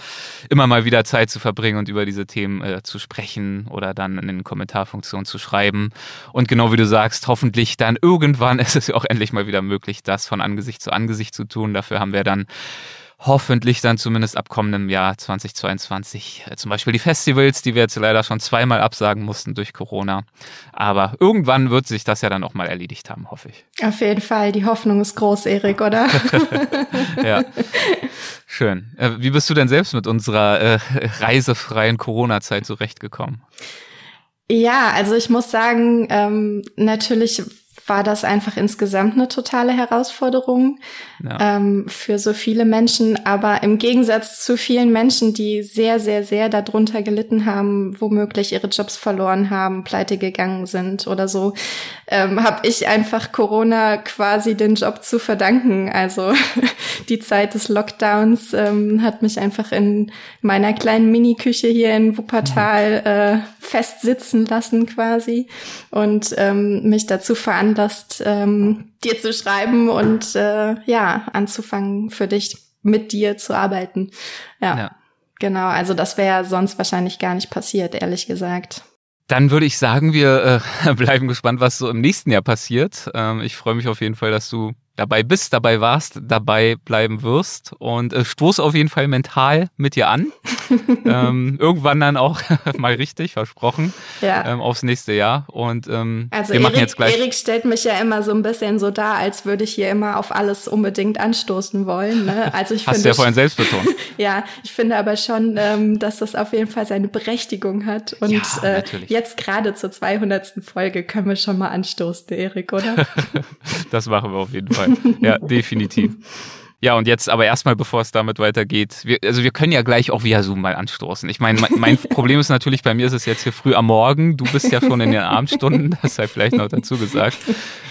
immer mal wieder Zeit zu verbringen und über diese Themen äh, zu sprechen oder dann in den Kommentarfunktionen zu schreiben. Und genau wie du sagst, hoffentlich dann irgendwann <laughs> ist es ja auch endlich mal wieder möglich, das von Angesicht zu Angesicht zu tun. Dafür haben wir dann hoffentlich dann zumindest ab kommendem Jahr 2022 äh, zum Beispiel die Festivals, die wir jetzt leider schon zweimal absagen mussten durch Corona. Aber irgendwann wird sich das ja dann auch mal erledigt haben, hoffe ich. Auf jeden Fall, die Hoffnung ist groß, Erik, oder? <laughs> ja. Schön. Äh, wie bist du denn selbst mit unserer äh, reisefreien Corona-Zeit zurechtgekommen? Ja, also ich muss sagen, ähm, natürlich war das einfach insgesamt eine totale Herausforderung ja. ähm, für so viele Menschen. Aber im Gegensatz zu vielen Menschen, die sehr, sehr, sehr darunter gelitten haben, womöglich ihre Jobs verloren haben, pleite gegangen sind oder so, ähm, habe ich einfach Corona quasi den Job zu verdanken. Also <laughs> die Zeit des Lockdowns ähm, hat mich einfach in meiner kleinen Mini-Küche hier in Wuppertal mhm. äh, festsitzen lassen quasi und ähm, mich dazu veranlasst, ähm, dir zu schreiben und äh, ja, anzufangen für dich mit dir zu arbeiten. Ja. ja. Genau, also das wäre sonst wahrscheinlich gar nicht passiert, ehrlich gesagt. Dann würde ich sagen, wir äh, <laughs> bleiben gespannt, was so im nächsten Jahr passiert. Ähm, ich freue mich auf jeden Fall, dass du dabei bist, dabei warst, dabei bleiben wirst und äh, stoß auf jeden Fall mental mit dir an. <laughs> ähm, irgendwann dann auch <laughs> mal richtig, versprochen, ja. ähm, aufs nächste Jahr. Und ähm, also wir Erik, machen jetzt gleich. Erik stellt mich ja immer so ein bisschen so dar, als würde ich hier immer auf alles unbedingt anstoßen wollen. Ne? <laughs> Also ich Hast finde du ja vorhin selbst betont. ja, ich finde aber schon, ähm, dass das auf jeden Fall seine Berechtigung hat. Und Ja, äh, jetzt gerade zur 200. Folge können wir schon mal anstoßen, Erik, oder? Das machen wir auf jeden Fall. Ja, definitiv. Ja, und jetzt aber erstmal, bevor es damit weitergeht, wir, also wir können ja gleich auch via Zoom mal anstoßen. Ich meine, mein, mein <laughs> Problem ist natürlich, bei mir ist es jetzt hier früh am Morgen, du bist ja schon in den Abendstunden, das sei vielleicht noch dazu gesagt.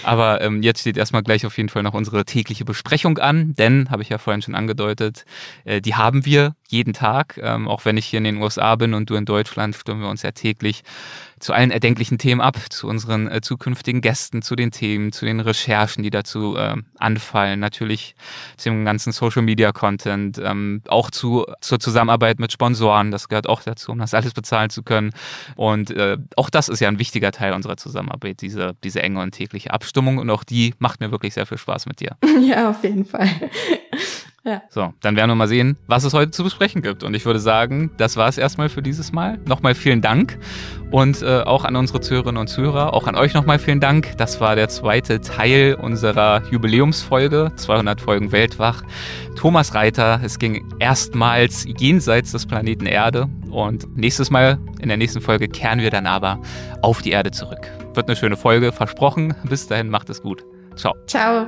Aber ähm, jetzt steht erstmal gleich auf jeden Fall noch unsere tägliche Besprechung an, denn, habe ich ja vorhin schon angedeutet, äh, die haben wir jeden Tag. Ähm, auch wenn ich hier in den USA bin und du in Deutschland, stimmen wir uns ja täglich zu allen erdenklichen Themen ab, zu unseren äh, zukünftigen Gästen, zu den Themen, zu den Recherchen, die dazu äh, anfallen, natürlich zu dem ganzen Social Media Content, ähm, auch zu, zur Zusammenarbeit mit Sponsoren, das gehört auch dazu, um das alles bezahlen zu können. Und äh, auch das ist ja ein wichtiger Teil unserer Zusammenarbeit, diese, diese enge und tägliche Abstimmung und auch die macht mir wirklich sehr viel Spaß mit dir. <laughs> ja, auf jeden Fall. Ja. So, dann werden wir mal sehen, was es heute zu besprechen gibt. Und ich würde sagen, das war es erstmal für dieses Mal. Nochmal vielen Dank und äh, auch an unsere Zuhörerinnen und Zuhörer, auch an euch nochmal vielen Dank. Das war der zweite Teil unserer Jubiläumsfolge, 200 Folgen Weltwach. Thomas Reiter, es ging erstmals jenseits des Planeten Erde und nächstes Mal, in der nächsten Folge, kehren wir dann aber auf die Erde zurück. Wird eine schöne Folge, versprochen. Bis dahin, macht es gut. Ciao. Ciao.